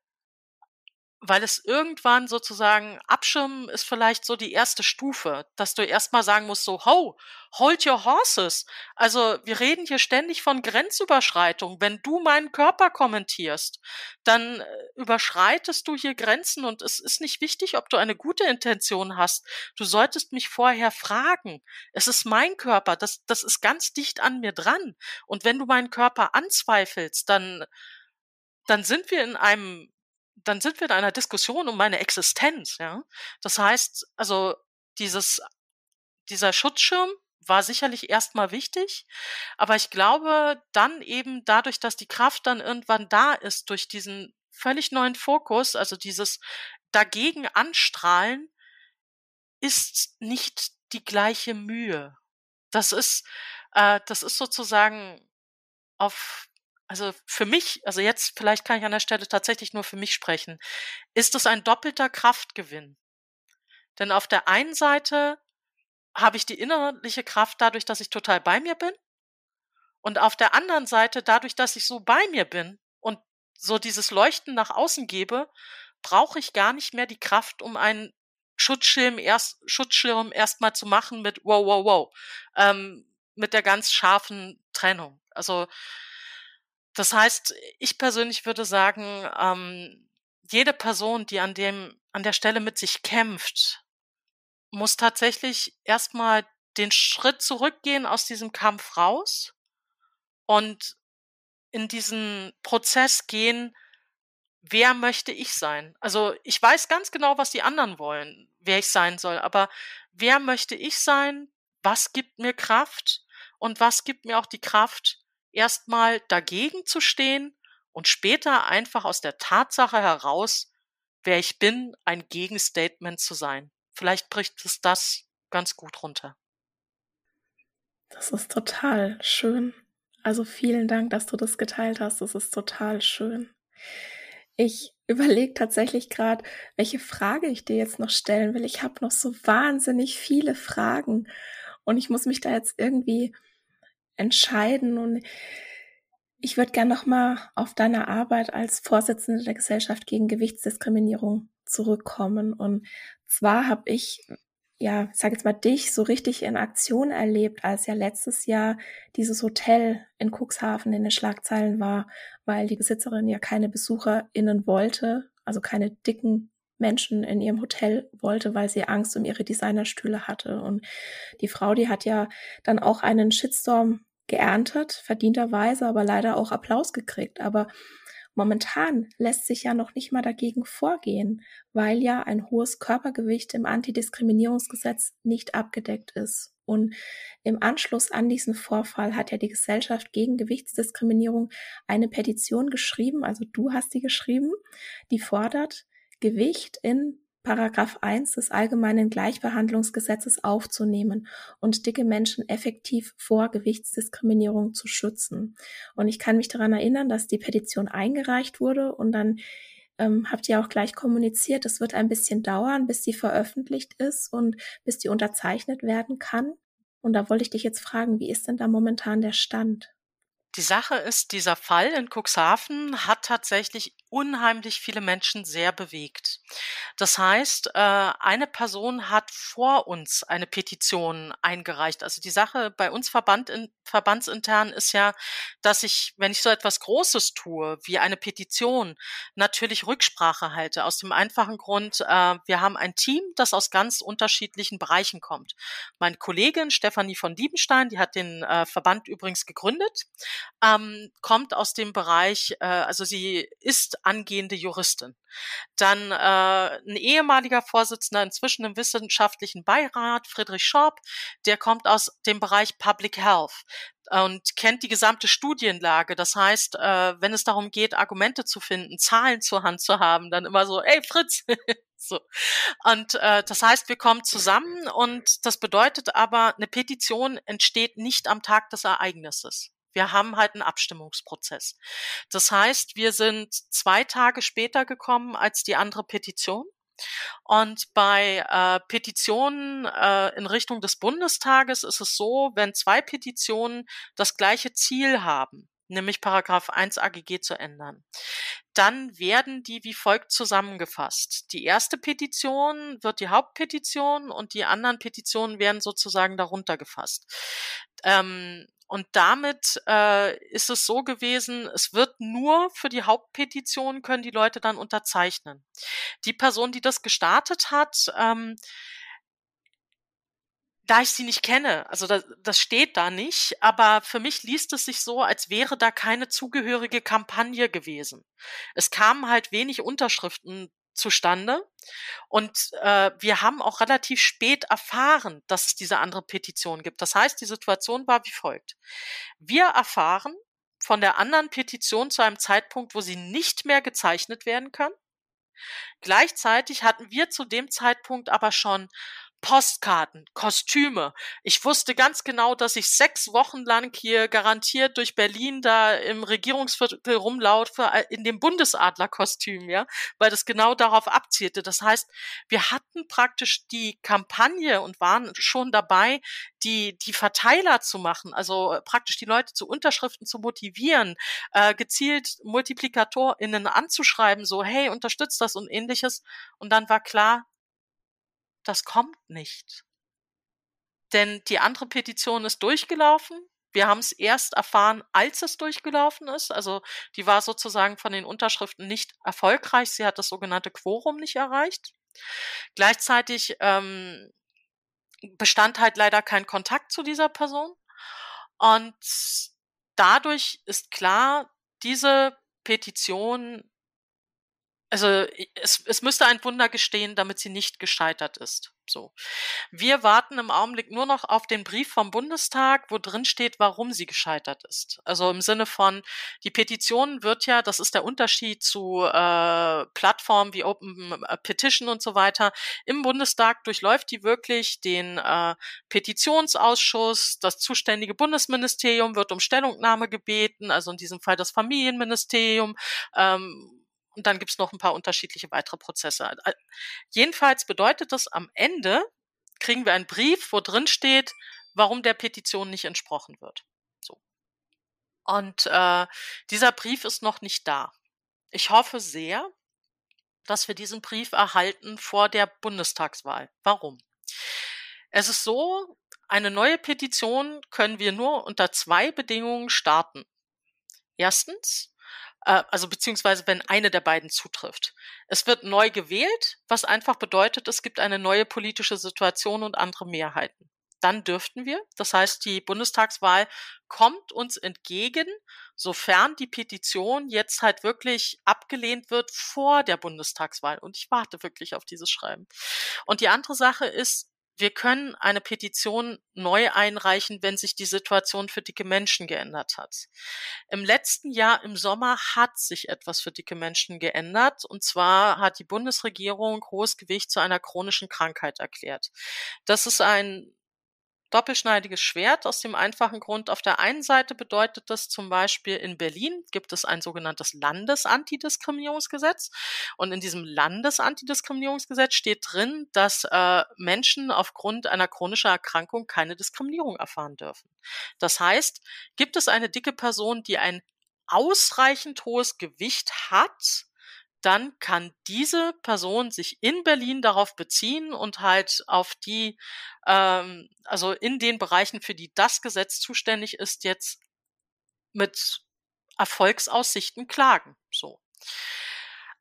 weil es irgendwann sozusagen abschirmen ist vielleicht so die erste Stufe, dass du erstmal sagen musst so, ho, hold your horses. Also wir reden hier ständig von Grenzüberschreitung. Wenn du meinen Körper kommentierst, dann äh, überschreitest du hier Grenzen und es ist nicht wichtig, ob du eine gute Intention hast. Du solltest mich vorher fragen. Es ist mein Körper, das, das ist ganz dicht an mir dran. Und wenn du meinen Körper anzweifelst, dann dann sind wir in einem dann sind wir in einer Diskussion um meine Existenz, ja. Das heißt, also dieses, dieser Schutzschirm war sicherlich erstmal wichtig, aber ich glaube dann eben dadurch, dass die Kraft dann irgendwann da ist durch diesen völlig neuen Fokus, also dieses dagegen anstrahlen, ist nicht die gleiche Mühe. Das ist, äh, das ist sozusagen auf also für mich, also jetzt vielleicht kann ich an der Stelle tatsächlich nur für mich sprechen, ist es ein doppelter Kraftgewinn. Denn auf der einen Seite habe ich die innerliche Kraft dadurch, dass ich total bei mir bin. Und auf der anderen Seite, dadurch, dass ich so bei mir bin und so dieses Leuchten nach außen gebe, brauche ich gar nicht mehr die Kraft, um einen Schutzschirm erst, Schutzschirm erstmal zu machen mit wow, wow, wow, ähm, mit der ganz scharfen Trennung. Also das heißt, ich persönlich würde sagen, ähm, jede Person, die an dem, an der Stelle mit sich kämpft, muss tatsächlich erstmal den Schritt zurückgehen aus diesem Kampf raus und in diesen Prozess gehen, wer möchte ich sein? Also ich weiß ganz genau, was die anderen wollen, wer ich sein soll, aber wer möchte ich sein? Was gibt mir Kraft? Und was gibt mir auch die Kraft, erstmal dagegen zu stehen und später einfach aus der Tatsache heraus, wer ich bin, ein Gegenstatement zu sein. Vielleicht bricht es das ganz gut runter. Das ist total schön. Also vielen Dank, dass du das geteilt hast. Das ist total schön. Ich überlege tatsächlich gerade, welche Frage ich dir jetzt noch stellen will. Ich habe noch so wahnsinnig viele Fragen und ich muss mich da jetzt irgendwie entscheiden und ich würde gerne nochmal auf deine Arbeit als Vorsitzende der Gesellschaft gegen Gewichtsdiskriminierung zurückkommen. Und zwar habe ich, ja, ich sage jetzt mal dich so richtig in Aktion erlebt, als ja letztes Jahr dieses Hotel in Cuxhaven in den Schlagzeilen war, weil die Besitzerin ja keine BesucherInnen wollte, also keine dicken Menschen in ihrem Hotel wollte, weil sie Angst um ihre Designerstühle hatte. Und die Frau, die hat ja dann auch einen Shitstorm geerntet, verdienterweise, aber leider auch Applaus gekriegt. Aber momentan lässt sich ja noch nicht mal dagegen vorgehen, weil ja ein hohes Körpergewicht im Antidiskriminierungsgesetz nicht abgedeckt ist. Und im Anschluss an diesen Vorfall hat ja die Gesellschaft gegen Gewichtsdiskriminierung eine Petition geschrieben, also du hast die geschrieben, die fordert, Gewicht in Paragraph 1 des Allgemeinen Gleichbehandlungsgesetzes aufzunehmen und dicke Menschen effektiv vor Gewichtsdiskriminierung zu schützen. Und ich kann mich daran erinnern, dass die Petition eingereicht wurde und dann ähm, habt ihr auch gleich kommuniziert, es wird ein bisschen dauern, bis sie veröffentlicht ist und bis die unterzeichnet werden kann. Und da wollte ich dich jetzt fragen, wie ist denn da momentan der Stand? Die Sache ist, dieser Fall in Cuxhaven hat tatsächlich unheimlich viele Menschen sehr bewegt. Das heißt, äh, eine Person hat vor uns eine Petition eingereicht. Also die Sache bei uns Verband in, verbandsintern ist ja, dass ich, wenn ich so etwas Großes tue, wie eine Petition, natürlich Rücksprache halte. Aus dem einfachen Grund, äh, wir haben ein Team, das aus ganz unterschiedlichen Bereichen kommt. Meine Kollegin Stefanie von Diebenstein, die hat den äh, Verband übrigens gegründet, ähm, kommt aus dem Bereich, also sie ist angehende Juristin. Dann äh, ein ehemaliger Vorsitzender inzwischen im wissenschaftlichen Beirat, Friedrich Schorb, der kommt aus dem Bereich Public Health und kennt die gesamte Studienlage. Das heißt, äh, wenn es darum geht, Argumente zu finden, Zahlen zur Hand zu haben, dann immer so, ey Fritz, so. Und äh, das heißt, wir kommen zusammen und das bedeutet aber, eine Petition entsteht nicht am Tag des Ereignisses. Wir haben halt einen Abstimmungsprozess. Das heißt, wir sind zwei Tage später gekommen als die andere Petition. Und bei äh, Petitionen äh, in Richtung des Bundestages ist es so, wenn zwei Petitionen das gleiche Ziel haben, nämlich Paragraph 1 AGG zu ändern, dann werden die wie folgt zusammengefasst. Die erste Petition wird die Hauptpetition und die anderen Petitionen werden sozusagen darunter gefasst. Ähm, und damit äh, ist es so gewesen, es wird nur für die Hauptpetition können die Leute dann unterzeichnen. Die Person, die das gestartet hat, ähm, da ich sie nicht kenne, also das, das steht da nicht, aber für mich liest es sich so, als wäre da keine zugehörige Kampagne gewesen. Es kamen halt wenig Unterschriften zustande. Und äh, wir haben auch relativ spät erfahren, dass es diese andere Petition gibt. Das heißt, die Situation war wie folgt. Wir erfahren von der anderen Petition zu einem Zeitpunkt, wo sie nicht mehr gezeichnet werden kann. Gleichzeitig hatten wir zu dem Zeitpunkt aber schon Postkarten, Kostüme. Ich wusste ganz genau, dass ich sechs Wochen lang hier garantiert durch Berlin da im Regierungsviertel rumlaufe äh, in dem Bundesadlerkostüm, ja, weil das genau darauf abzielte. Das heißt, wir hatten praktisch die Kampagne und waren schon dabei, die, die Verteiler zu machen, also praktisch die Leute zu Unterschriften zu motivieren, äh, gezielt MultiplikatorInnen anzuschreiben, so, hey, unterstützt das und ähnliches. Und dann war klar, das kommt nicht. Denn die andere Petition ist durchgelaufen. Wir haben es erst erfahren, als es durchgelaufen ist. Also die war sozusagen von den Unterschriften nicht erfolgreich. Sie hat das sogenannte Quorum nicht erreicht. Gleichzeitig ähm, bestand halt leider kein Kontakt zu dieser Person. Und dadurch ist klar, diese Petition also es, es müsste ein Wunder gestehen, damit sie nicht gescheitert ist. So. Wir warten im Augenblick nur noch auf den Brief vom Bundestag, wo drin steht, warum sie gescheitert ist. Also im Sinne von, die Petition wird ja, das ist der Unterschied zu äh, Plattformen wie Open äh, Petition und so weiter. Im Bundestag durchläuft die wirklich den äh, Petitionsausschuss, das zuständige Bundesministerium wird um Stellungnahme gebeten, also in diesem Fall das Familienministerium. Ähm, und dann gibt's noch ein paar unterschiedliche weitere Prozesse. Jedenfalls bedeutet das, am Ende kriegen wir einen Brief, wo drin steht, warum der Petition nicht entsprochen wird. So. Und äh, dieser Brief ist noch nicht da. Ich hoffe sehr, dass wir diesen Brief erhalten vor der Bundestagswahl. Warum? Es ist so, eine neue Petition können wir nur unter zwei Bedingungen starten. Erstens, äh, also beziehungsweise wenn eine der beiden zutrifft. Es wird neu gewählt, was einfach bedeutet, es gibt eine neue politische Situation und andere Mehrheiten. Dann dürften wir. Das heißt, die Bundestagswahl kommt uns entgegen, sofern die Petition jetzt halt wirklich abgelehnt wird vor der Bundestagswahl. Und ich warte wirklich auf dieses Schreiben. Und die andere Sache ist, wir können eine Petition neu einreichen, wenn sich die Situation für dicke Menschen geändert hat. Im letzten Jahr im Sommer hat sich etwas für dicke Menschen geändert. Und zwar hat die Bundesregierung hohes Gewicht zu einer chronischen Krankheit erklärt. Das ist ein doppelschneidiges Schwert aus dem einfachen Grund. Auf der einen Seite bedeutet das zum Beispiel in Berlin gibt es ein sogenanntes Landesantidiskriminierungsgesetz. Und in diesem Landesantidiskriminierungsgesetz steht drin, dass äh, Menschen aufgrund einer chronischen Erkrankung keine Diskriminierung erfahren dürfen. Das heißt, gibt es eine dicke Person, die ein ausreichend hohes Gewicht hat, dann kann diese Person sich in Berlin darauf beziehen und halt auf die, ähm, also in den Bereichen, für die das Gesetz zuständig ist, jetzt mit Erfolgsaussichten klagen. So.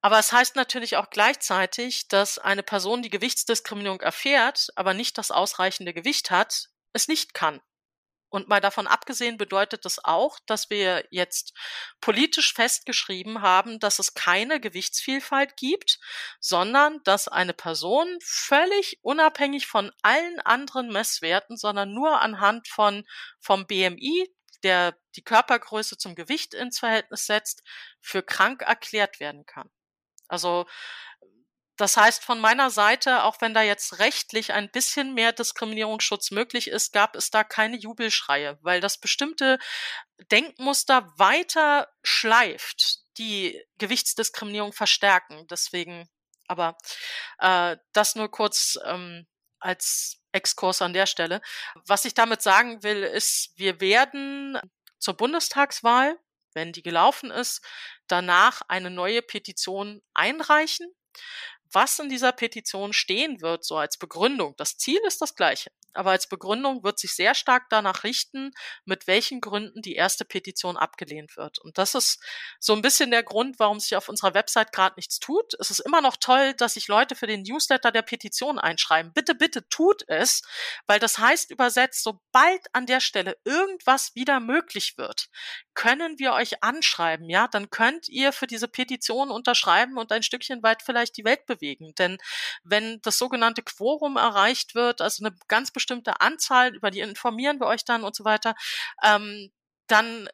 Aber es heißt natürlich auch gleichzeitig, dass eine Person, die Gewichtsdiskriminierung erfährt, aber nicht das ausreichende Gewicht hat, es nicht kann. Und mal davon abgesehen bedeutet das auch, dass wir jetzt politisch festgeschrieben haben, dass es keine Gewichtsvielfalt gibt, sondern dass eine Person völlig unabhängig von allen anderen Messwerten, sondern nur anhand von vom BMI, der die Körpergröße zum Gewicht ins Verhältnis setzt, für krank erklärt werden kann. Also das heißt, von meiner Seite, auch wenn da jetzt rechtlich ein bisschen mehr Diskriminierungsschutz möglich ist, gab es da keine Jubelschreie, weil das bestimmte Denkmuster weiter schleift, die Gewichtsdiskriminierung verstärken. Deswegen, aber äh, das nur kurz ähm, als Exkurs an der Stelle. Was ich damit sagen will, ist, wir werden zur Bundestagswahl, wenn die gelaufen ist, danach eine neue Petition einreichen was in dieser Petition stehen wird, so als Begründung. Das Ziel ist das gleiche. Aber als Begründung wird sich sehr stark danach richten, mit welchen Gründen die erste Petition abgelehnt wird. Und das ist so ein bisschen der Grund, warum sich auf unserer Website gerade nichts tut. Es ist immer noch toll, dass sich Leute für den Newsletter der Petition einschreiben. Bitte, bitte tut es, weil das heißt übersetzt, sobald an der Stelle irgendwas wieder möglich wird, können wir euch anschreiben, ja, dann könnt ihr für diese Petition unterschreiben und ein Stückchen weit vielleicht die Welt bewegen. Denn wenn das sogenannte Quorum erreicht wird, also eine ganz bestimmte Anzahl, über die informieren wir euch dann und so weiter, ähm, dann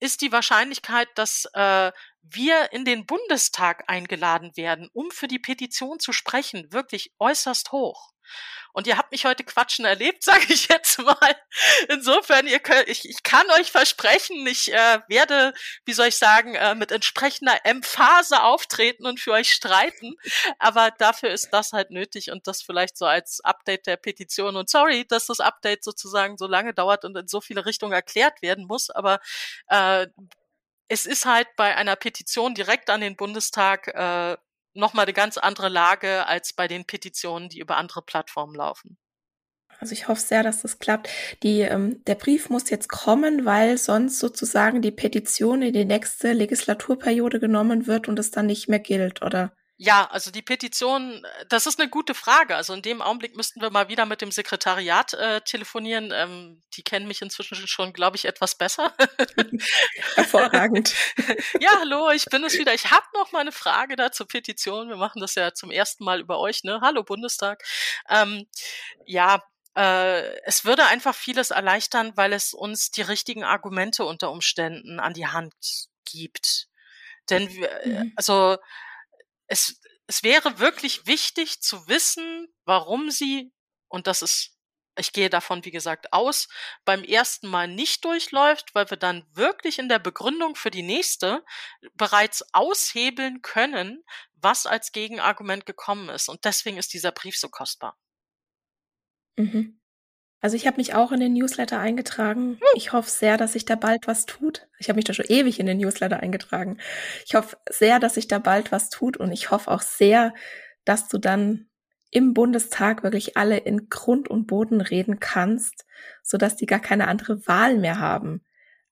ist die Wahrscheinlichkeit, dass äh, wir in den Bundestag eingeladen werden, um für die Petition zu sprechen, wirklich äußerst hoch. Und ihr habt mich heute quatschen erlebt, sage ich jetzt mal. Insofern, ihr könnt, ich, ich kann euch versprechen, ich äh, werde, wie soll ich sagen, äh, mit entsprechender Emphase auftreten und für euch streiten. Aber dafür ist das halt nötig und das vielleicht so als Update der Petition. Und sorry, dass das Update sozusagen so lange dauert und in so viele Richtungen erklärt werden muss, aber äh, es ist halt bei einer Petition direkt an den Bundestag äh, nochmal eine ganz andere Lage als bei den Petitionen, die über andere Plattformen laufen. Also ich hoffe sehr, dass das klappt. Die, ähm, der Brief muss jetzt kommen, weil sonst sozusagen die Petition in die nächste Legislaturperiode genommen wird und es dann nicht mehr gilt, oder Ja, also die Petition, äh, das ist eine gute Frage. Also in dem Augenblick müssten wir mal wieder mit dem Sekretariat äh, telefonieren. Ähm, die kennen mich inzwischen schon, glaube ich, etwas besser. Hervorragend. ja, hallo, ich bin es wieder. Ich habe noch mal eine Frage da zur Petition. Wir machen das ja zum ersten Mal über euch, ne? Hallo Bundestag. Ähm, ja, äh, es würde einfach vieles erleichtern, weil es uns die richtigen Argumente unter Umständen an die Hand gibt. Denn wir, äh, mhm. also es, es wäre wirklich wichtig zu wissen, warum sie, und das ist, ich gehe davon, wie gesagt, aus, beim ersten Mal nicht durchläuft, weil wir dann wirklich in der Begründung für die nächste bereits aushebeln können, was als Gegenargument gekommen ist. Und deswegen ist dieser Brief so kostbar. Mhm. Also ich habe mich auch in den Newsletter eingetragen. Ich hoffe sehr, dass sich da bald was tut. Ich habe mich da schon ewig in den Newsletter eingetragen. Ich hoffe sehr, dass sich da bald was tut und ich hoffe auch sehr, dass du dann im Bundestag wirklich alle in Grund und Boden reden kannst, sodass die gar keine andere Wahl mehr haben,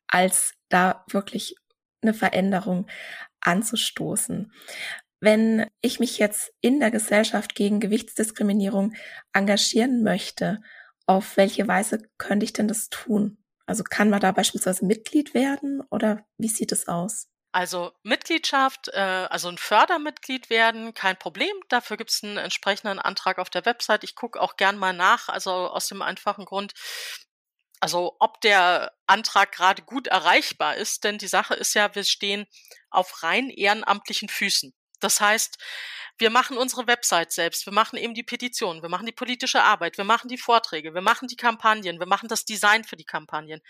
als da wirklich eine Veränderung anzustoßen. Wenn ich mich jetzt in der Gesellschaft gegen Gewichtsdiskriminierung engagieren möchte auf welche Weise könnte ich denn das tun? Also kann man da beispielsweise Mitglied werden oder wie sieht es aus? Also Mitgliedschaft, äh, also ein Fördermitglied werden, kein Problem. Dafür gibt es einen entsprechenden Antrag auf der Website. Ich gucke auch gern mal nach, also aus dem einfachen Grund, also ob der Antrag gerade gut erreichbar ist, denn die Sache ist ja, wir stehen auf rein ehrenamtlichen Füßen. Das heißt, wir machen unsere Website selbst, wir machen eben die Petition, wir machen die politische Arbeit, wir machen die Vorträge, wir machen die Kampagnen, wir machen das Design für die Kampagnen.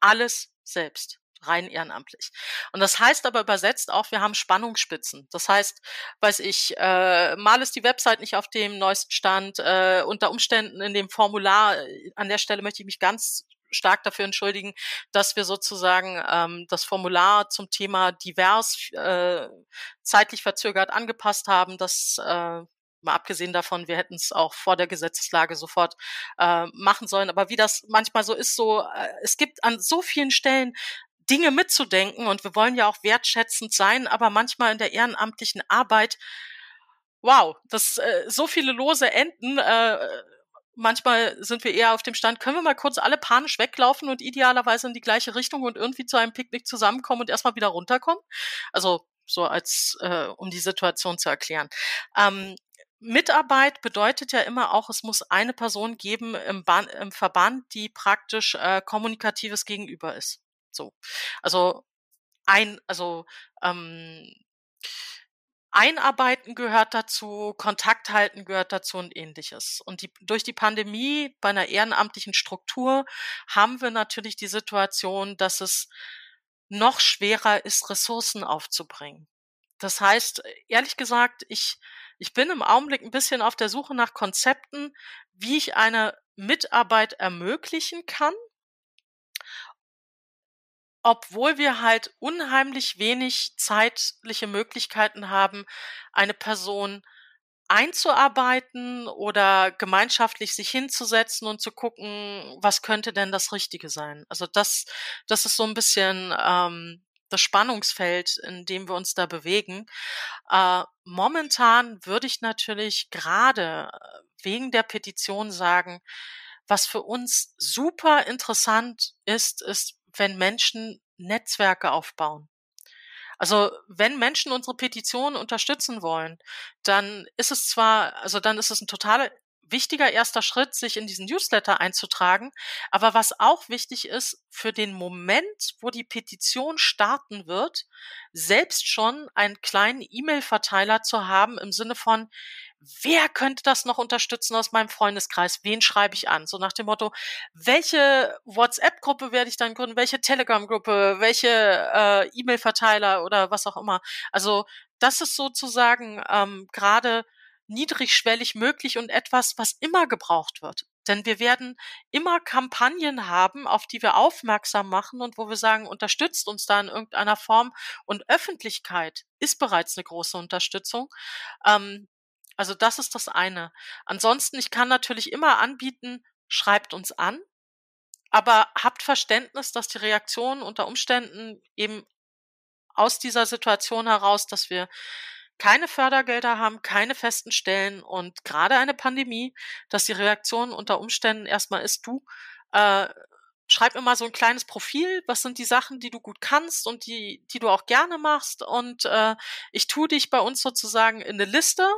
Alles selbst rein ehrenamtlich. Und das heißt aber übersetzt auch, wir haben Spannungsspitzen. Das heißt, weiß ich, äh, mal ist die Website nicht auf dem neuesten Stand, äh, unter Umständen in dem Formular, äh, an der Stelle möchte ich mich ganz stark dafür entschuldigen, dass wir sozusagen ähm, das Formular zum Thema divers äh, zeitlich verzögert angepasst haben. Das äh, mal abgesehen davon, wir hätten es auch vor der Gesetzeslage sofort äh, machen sollen. Aber wie das manchmal so ist, so äh, es gibt an so vielen Stellen Dinge mitzudenken und wir wollen ja auch wertschätzend sein, aber manchmal in der ehrenamtlichen Arbeit wow, das äh, so viele lose Enden, äh, manchmal sind wir eher auf dem Stand, können wir mal kurz alle panisch weglaufen und idealerweise in die gleiche Richtung und irgendwie zu einem Picknick zusammenkommen und erstmal wieder runterkommen. Also so als äh, um die Situation zu erklären. Ähm, Mitarbeit bedeutet ja immer auch, es muss eine Person geben im, Bahn, im Verband, die praktisch äh, kommunikatives Gegenüber ist. So, also ein, also ähm, Einarbeiten gehört dazu, Kontakt halten gehört dazu und ähnliches. Und die, durch die Pandemie bei einer ehrenamtlichen Struktur haben wir natürlich die Situation, dass es noch schwerer ist, Ressourcen aufzubringen. Das heißt, ehrlich gesagt, ich, ich bin im Augenblick ein bisschen auf der Suche nach Konzepten, wie ich eine Mitarbeit ermöglichen kann, obwohl wir halt unheimlich wenig zeitliche Möglichkeiten haben, eine Person einzuarbeiten oder gemeinschaftlich sich hinzusetzen und zu gucken, was könnte denn das Richtige sein. Also das, das ist so ein bisschen ähm, das Spannungsfeld, in dem wir uns da bewegen. Äh, momentan würde ich natürlich gerade wegen der Petition sagen, was für uns super interessant ist, ist, wenn Menschen Netzwerke aufbauen. Also wenn Menschen unsere Petition unterstützen wollen, dann ist es zwar, also dann ist es ein total wichtiger erster Schritt, sich in diesen Newsletter einzutragen. Aber was auch wichtig ist, für den Moment, wo die Petition starten wird, selbst schon einen kleinen E-Mail-Verteiler zu haben im Sinne von, wer könnte das noch unterstützen aus meinem Freundeskreis? Wen schreibe ich an? So nach dem Motto, welche WhatsApp-Gruppe werde ich dann gründen? Welche Telegram-Gruppe? Welche äh, E-Mail-Verteiler oder was auch immer? Also das ist sozusagen ähm, gerade niedrigschwellig möglich und etwas, was immer gebraucht wird. Denn wir werden immer Kampagnen haben, auf die wir aufmerksam machen und wo wir sagen, unterstützt uns da in irgendeiner Form. Und Öffentlichkeit ist bereits eine große Unterstützung. Ähm, also das ist das eine. Ansonsten, ich kann natürlich immer anbieten, schreibt uns an, aber habt Verständnis, dass die Reaktion unter Umständen eben aus dieser Situation heraus, dass wir keine Fördergelder haben, keine festen Stellen und gerade eine Pandemie, dass die Reaktion unter Umständen erstmal ist, du, äh, schreib mir mal so ein kleines Profil, was sind die Sachen, die du gut kannst und die, die du auch gerne machst und äh, ich tue dich bei uns sozusagen in eine Liste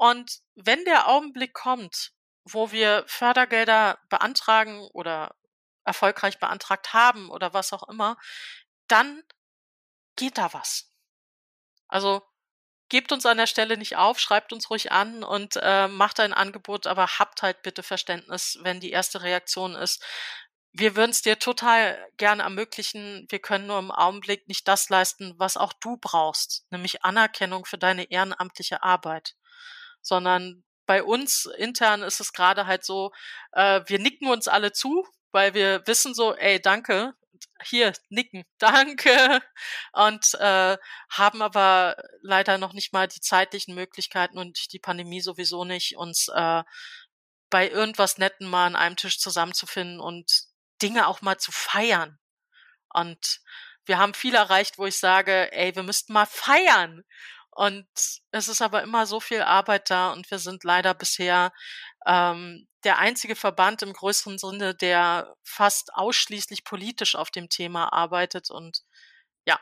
und wenn der Augenblick kommt, wo wir Fördergelder beantragen oder erfolgreich beantragt haben oder was auch immer, dann geht da was. Also gebt uns an der Stelle nicht auf, schreibt uns ruhig an und äh, macht ein Angebot, aber habt halt bitte Verständnis, wenn die erste Reaktion ist. Wir würden es dir total gerne ermöglichen. Wir können nur im Augenblick nicht das leisten, was auch du brauchst, nämlich Anerkennung für deine ehrenamtliche Arbeit, sondern bei uns intern ist es gerade halt so, äh, wir nicken uns alle zu, weil wir wissen so, ey, danke, hier nicken, danke und äh, haben aber leider noch nicht mal die zeitlichen Möglichkeiten und die Pandemie sowieso nicht, uns äh, bei irgendwas Netten mal an einem Tisch zusammenzufinden und Dinge auch mal zu feiern. Und wir haben viel erreicht, wo ich sage, ey, wir müssten mal feiern. Und es ist aber immer so viel Arbeit da und wir sind leider bisher ähm, der einzige Verband im größeren Sinne, der fast ausschließlich politisch auf dem Thema arbeitet. Und ja,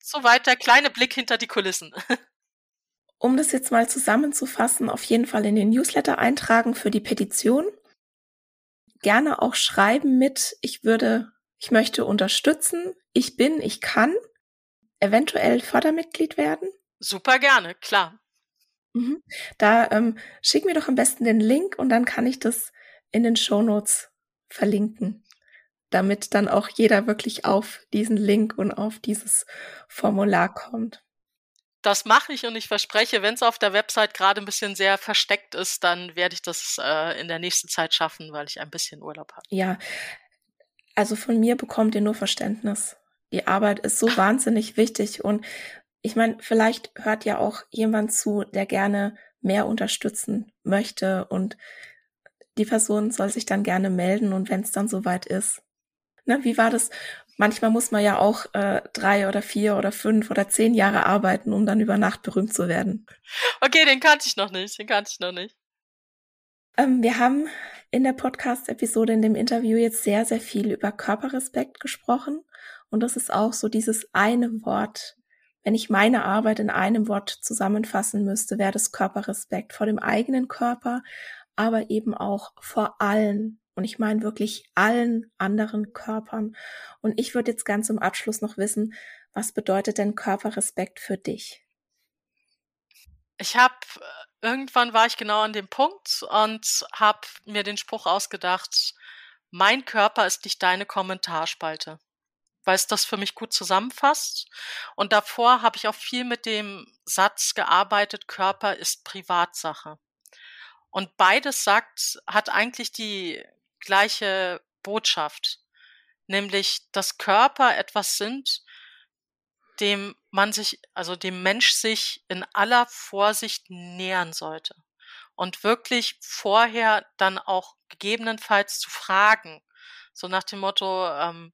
soweit der kleine Blick hinter die Kulissen. Um das jetzt mal zusammenzufassen, auf jeden Fall in den Newsletter eintragen für die Petition. Gerne auch schreiben mit, ich würde, ich möchte unterstützen, ich bin, ich kann, eventuell Fördermitglied werden. Super gerne, klar. Mhm. Da ähm, schick mir doch am besten den Link und dann kann ich das in den Show Notes verlinken, damit dann auch jeder wirklich auf diesen Link und auf dieses Formular kommt. Das mache ich und ich verspreche, wenn es auf der Website gerade ein bisschen sehr versteckt ist, dann werde ich das äh, in der nächsten Zeit schaffen, weil ich ein bisschen Urlaub habe. Ja, also von mir bekommt ihr nur Verständnis. Die Arbeit ist so wahnsinnig wichtig und ich meine, vielleicht hört ja auch jemand zu, der gerne mehr unterstützen möchte und die Person soll sich dann gerne melden und wenn es dann soweit ist. Ne, wie war das? Manchmal muss man ja auch äh, drei oder vier oder fünf oder zehn Jahre arbeiten, um dann über Nacht berühmt zu werden. Okay, den kannte ich noch nicht. Den kannte ich noch nicht. Ähm, wir haben in der Podcast-Episode, in dem Interview jetzt sehr, sehr viel über Körperrespekt gesprochen. Und das ist auch so dieses eine Wort, wenn ich meine Arbeit in einem Wort zusammenfassen müsste, wäre das Körperrespekt vor dem eigenen Körper, aber eben auch vor allen. Und ich meine wirklich allen anderen Körpern. Und ich würde jetzt ganz zum Abschluss noch wissen, was bedeutet denn Körperrespekt für dich? Ich habe äh, irgendwann war ich genau an dem Punkt und habe mir den Spruch ausgedacht: Mein Körper ist nicht deine Kommentarspalte weil es das für mich gut zusammenfasst. Und davor habe ich auch viel mit dem Satz gearbeitet, Körper ist Privatsache. Und beides sagt, hat eigentlich die gleiche Botschaft, nämlich, dass Körper etwas sind, dem man sich, also dem Mensch sich in aller Vorsicht nähern sollte. Und wirklich vorher dann auch gegebenenfalls zu fragen. So nach dem Motto, ähm,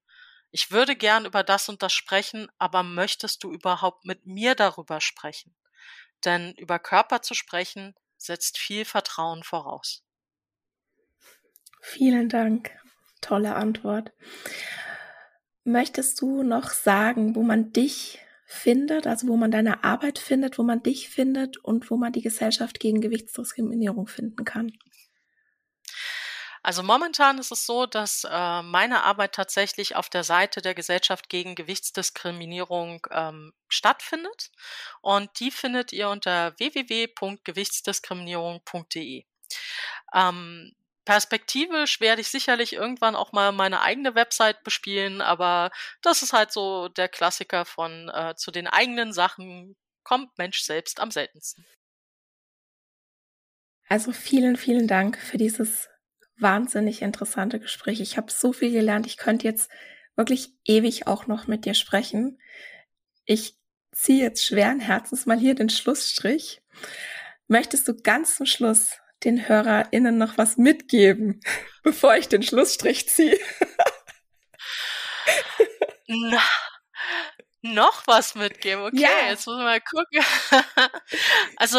ich würde gern über das und das sprechen, aber möchtest du überhaupt mit mir darüber sprechen? Denn über Körper zu sprechen setzt viel Vertrauen voraus. Vielen Dank. Tolle Antwort. Möchtest du noch sagen, wo man dich findet, also wo man deine Arbeit findet, wo man dich findet und wo man die Gesellschaft gegen Gewichtsdiskriminierung finden kann? Also momentan ist es so, dass äh, meine Arbeit tatsächlich auf der Seite der Gesellschaft gegen Gewichtsdiskriminierung ähm, stattfindet. Und die findet ihr unter www.gewichtsdiskriminierung.de. Ähm, perspektivisch werde ich sicherlich irgendwann auch mal meine eigene Website bespielen, aber das ist halt so der Klassiker von äh, zu den eigenen Sachen kommt Mensch selbst am seltensten. Also vielen, vielen Dank für dieses wahnsinnig interessante Gespräche. Ich habe so viel gelernt. Ich könnte jetzt wirklich ewig auch noch mit dir sprechen. Ich ziehe jetzt schweren Herzens mal hier den Schlussstrich. Möchtest du ganz zum Schluss den HörerInnen noch was mitgeben, bevor ich den Schlussstrich ziehe? Noch was mitgeben. Okay, ja. jetzt muss man mal gucken. also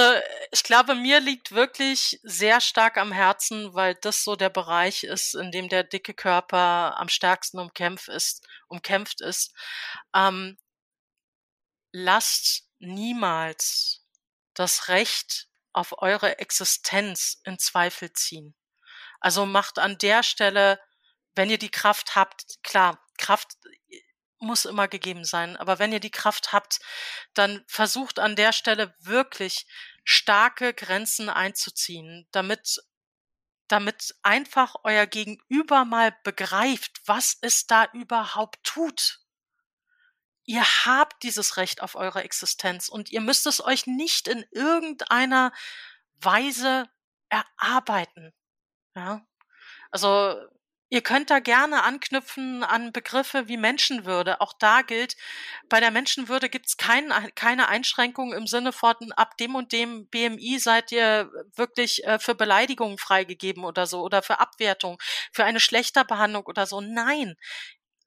ich glaube, mir liegt wirklich sehr stark am Herzen, weil das so der Bereich ist, in dem der dicke Körper am stärksten umkämpft ist. Umkämpft ist. Ähm, lasst niemals das Recht auf eure Existenz in Zweifel ziehen. Also macht an der Stelle, wenn ihr die Kraft habt, klar, Kraft muss immer gegeben sein. Aber wenn ihr die Kraft habt, dann versucht an der Stelle wirklich starke Grenzen einzuziehen, damit damit einfach euer Gegenüber mal begreift, was es da überhaupt tut. Ihr habt dieses Recht auf eure Existenz und ihr müsst es euch nicht in irgendeiner Weise erarbeiten. Ja. Also Ihr könnt da gerne anknüpfen an Begriffe wie Menschenwürde. Auch da gilt, bei der Menschenwürde gibt es kein, keine Einschränkung im Sinne von, ab dem und dem BMI seid ihr wirklich äh, für Beleidigungen freigegeben oder so oder für Abwertung, für eine schlechter Behandlung oder so. Nein,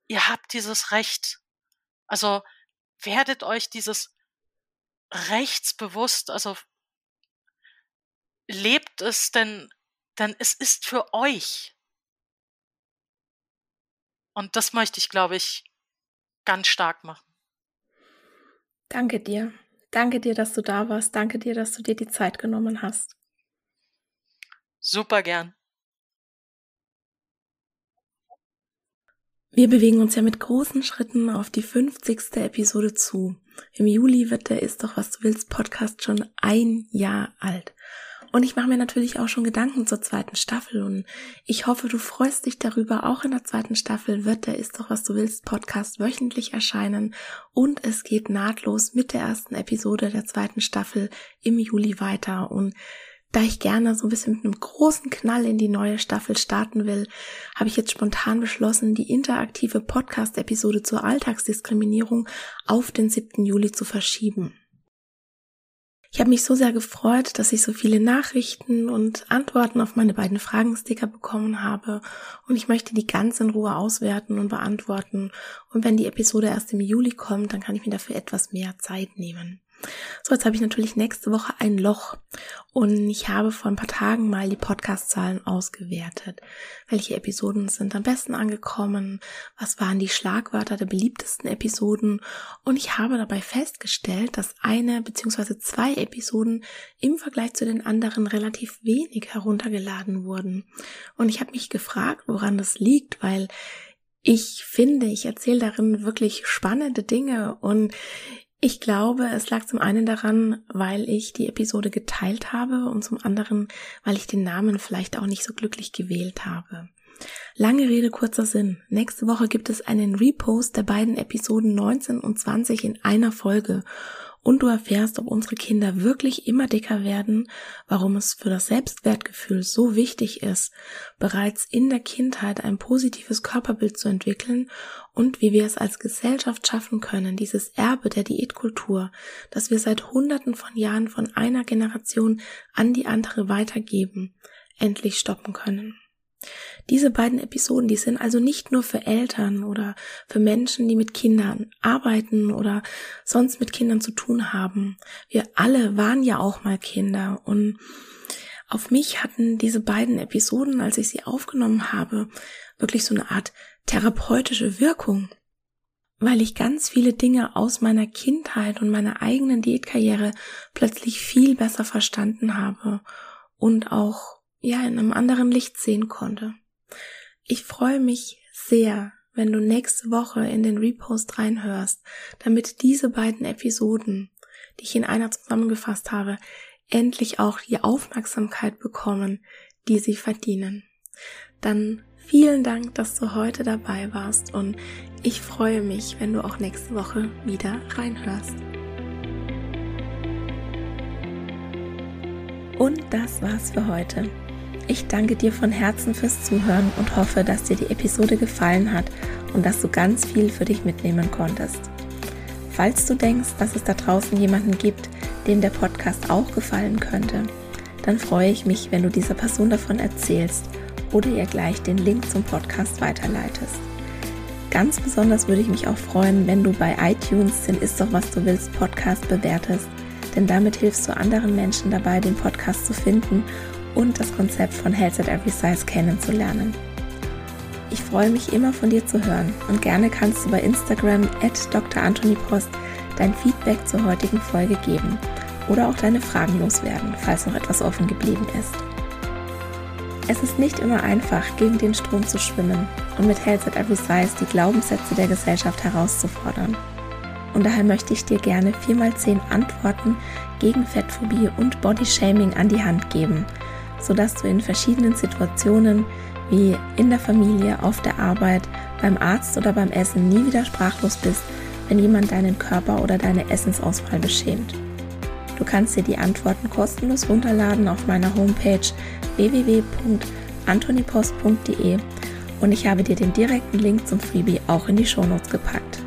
ihr habt dieses Recht. Also werdet euch dieses Rechts bewusst, also lebt es denn, denn es ist für euch. Und das möchte ich, glaube ich, ganz stark machen. Danke dir. Danke dir, dass du da warst. Danke dir, dass du dir die Zeit genommen hast. Super gern. Wir bewegen uns ja mit großen Schritten auf die 50. Episode zu. Im Juli wird der Ist doch was du willst Podcast schon ein Jahr alt. Und ich mache mir natürlich auch schon Gedanken zur zweiten Staffel und ich hoffe, du freust dich darüber. Auch in der zweiten Staffel wird der Ist doch was du willst Podcast wöchentlich erscheinen und es geht nahtlos mit der ersten Episode der zweiten Staffel im Juli weiter und da ich gerne so ein bisschen mit einem großen Knall in die neue Staffel starten will, habe ich jetzt spontan beschlossen, die interaktive Podcast-Episode zur Alltagsdiskriminierung auf den 7. Juli zu verschieben. Ich habe mich so sehr gefreut, dass ich so viele Nachrichten und Antworten auf meine beiden Fragensticker bekommen habe und ich möchte die ganz in Ruhe auswerten und beantworten und wenn die Episode erst im Juli kommt, dann kann ich mir dafür etwas mehr Zeit nehmen. So, jetzt habe ich natürlich nächste Woche ein Loch und ich habe vor ein paar Tagen mal die Podcast-Zahlen ausgewertet. Welche Episoden sind am besten angekommen? Was waren die Schlagwörter der beliebtesten Episoden? Und ich habe dabei festgestellt, dass eine bzw. zwei Episoden im Vergleich zu den anderen relativ wenig heruntergeladen wurden. Und ich habe mich gefragt, woran das liegt, weil ich finde, ich erzähle darin wirklich spannende Dinge und ich glaube, es lag zum einen daran, weil ich die Episode geteilt habe und zum anderen, weil ich den Namen vielleicht auch nicht so glücklich gewählt habe. Lange Rede, kurzer Sinn. Nächste Woche gibt es einen Repost der beiden Episoden 19 und 20 in einer Folge und du erfährst, ob unsere Kinder wirklich immer dicker werden, warum es für das Selbstwertgefühl so wichtig ist, bereits in der Kindheit ein positives Körperbild zu entwickeln und wie wir es als Gesellschaft schaffen können, dieses Erbe der Diätkultur, das wir seit Hunderten von Jahren von einer Generation an die andere weitergeben, endlich stoppen können. Diese beiden Episoden, die sind also nicht nur für Eltern oder für Menschen, die mit Kindern arbeiten oder sonst mit Kindern zu tun haben. Wir alle waren ja auch mal Kinder und auf mich hatten diese beiden Episoden, als ich sie aufgenommen habe, wirklich so eine Art therapeutische Wirkung, weil ich ganz viele Dinge aus meiner Kindheit und meiner eigenen Diätkarriere plötzlich viel besser verstanden habe und auch ja in einem anderen Licht sehen konnte. Ich freue mich sehr, wenn du nächste Woche in den Repost reinhörst, damit diese beiden Episoden, die ich in einer zusammengefasst habe, endlich auch die Aufmerksamkeit bekommen, die sie verdienen. Dann vielen Dank, dass du heute dabei warst und ich freue mich, wenn du auch nächste Woche wieder reinhörst. Und das war's für heute. Ich danke dir von Herzen fürs Zuhören und hoffe, dass dir die Episode gefallen hat und dass du ganz viel für dich mitnehmen konntest. Falls du denkst, dass es da draußen jemanden gibt, dem der Podcast auch gefallen könnte, dann freue ich mich, wenn du dieser Person davon erzählst oder ihr gleich den Link zum Podcast weiterleitest. ganz besonders würde ich mich auch freuen, wenn du bei iTunes den Ist doch was du willst Podcast bewertest, denn damit hilfst du anderen Menschen dabei, den Podcast zu finden und das Konzept von Health at Every Size kennenzulernen. Ich freue mich immer von dir zu hören und gerne kannst du bei Instagram at Dr. Dein Feedback zur heutigen Folge geben oder auch deine Fragen loswerden, falls noch etwas offen geblieben ist. Es ist nicht immer einfach, gegen den Strom zu schwimmen und mit Health at Every Size die Glaubenssätze der Gesellschaft herauszufordern. Und daher möchte ich dir gerne 4x10 Antworten gegen Fettphobie und Bodyshaming an die Hand geben, sodass du in verschiedenen Situationen wie in der Familie, auf der Arbeit, beim Arzt oder beim Essen nie wieder sprachlos bist, wenn jemand deinen Körper oder deine Essensauswahl beschämt. Du kannst dir die Antworten kostenlos runterladen auf meiner Homepage www.antonipost.de und ich habe dir den direkten Link zum Freebie auch in die Shownotes gepackt.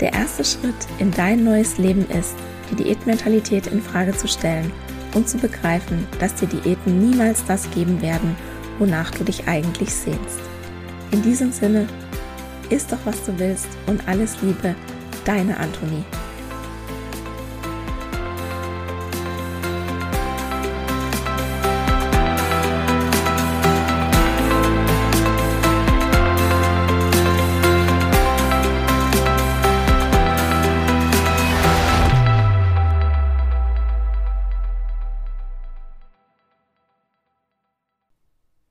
Der erste Schritt in dein neues Leben ist, die Diätmentalität in Frage zu stellen und zu begreifen, dass dir Diäten niemals das geben werden, wonach du dich eigentlich sehnst. In diesem Sinne, isst doch was du willst und alles Liebe, deine Antonie.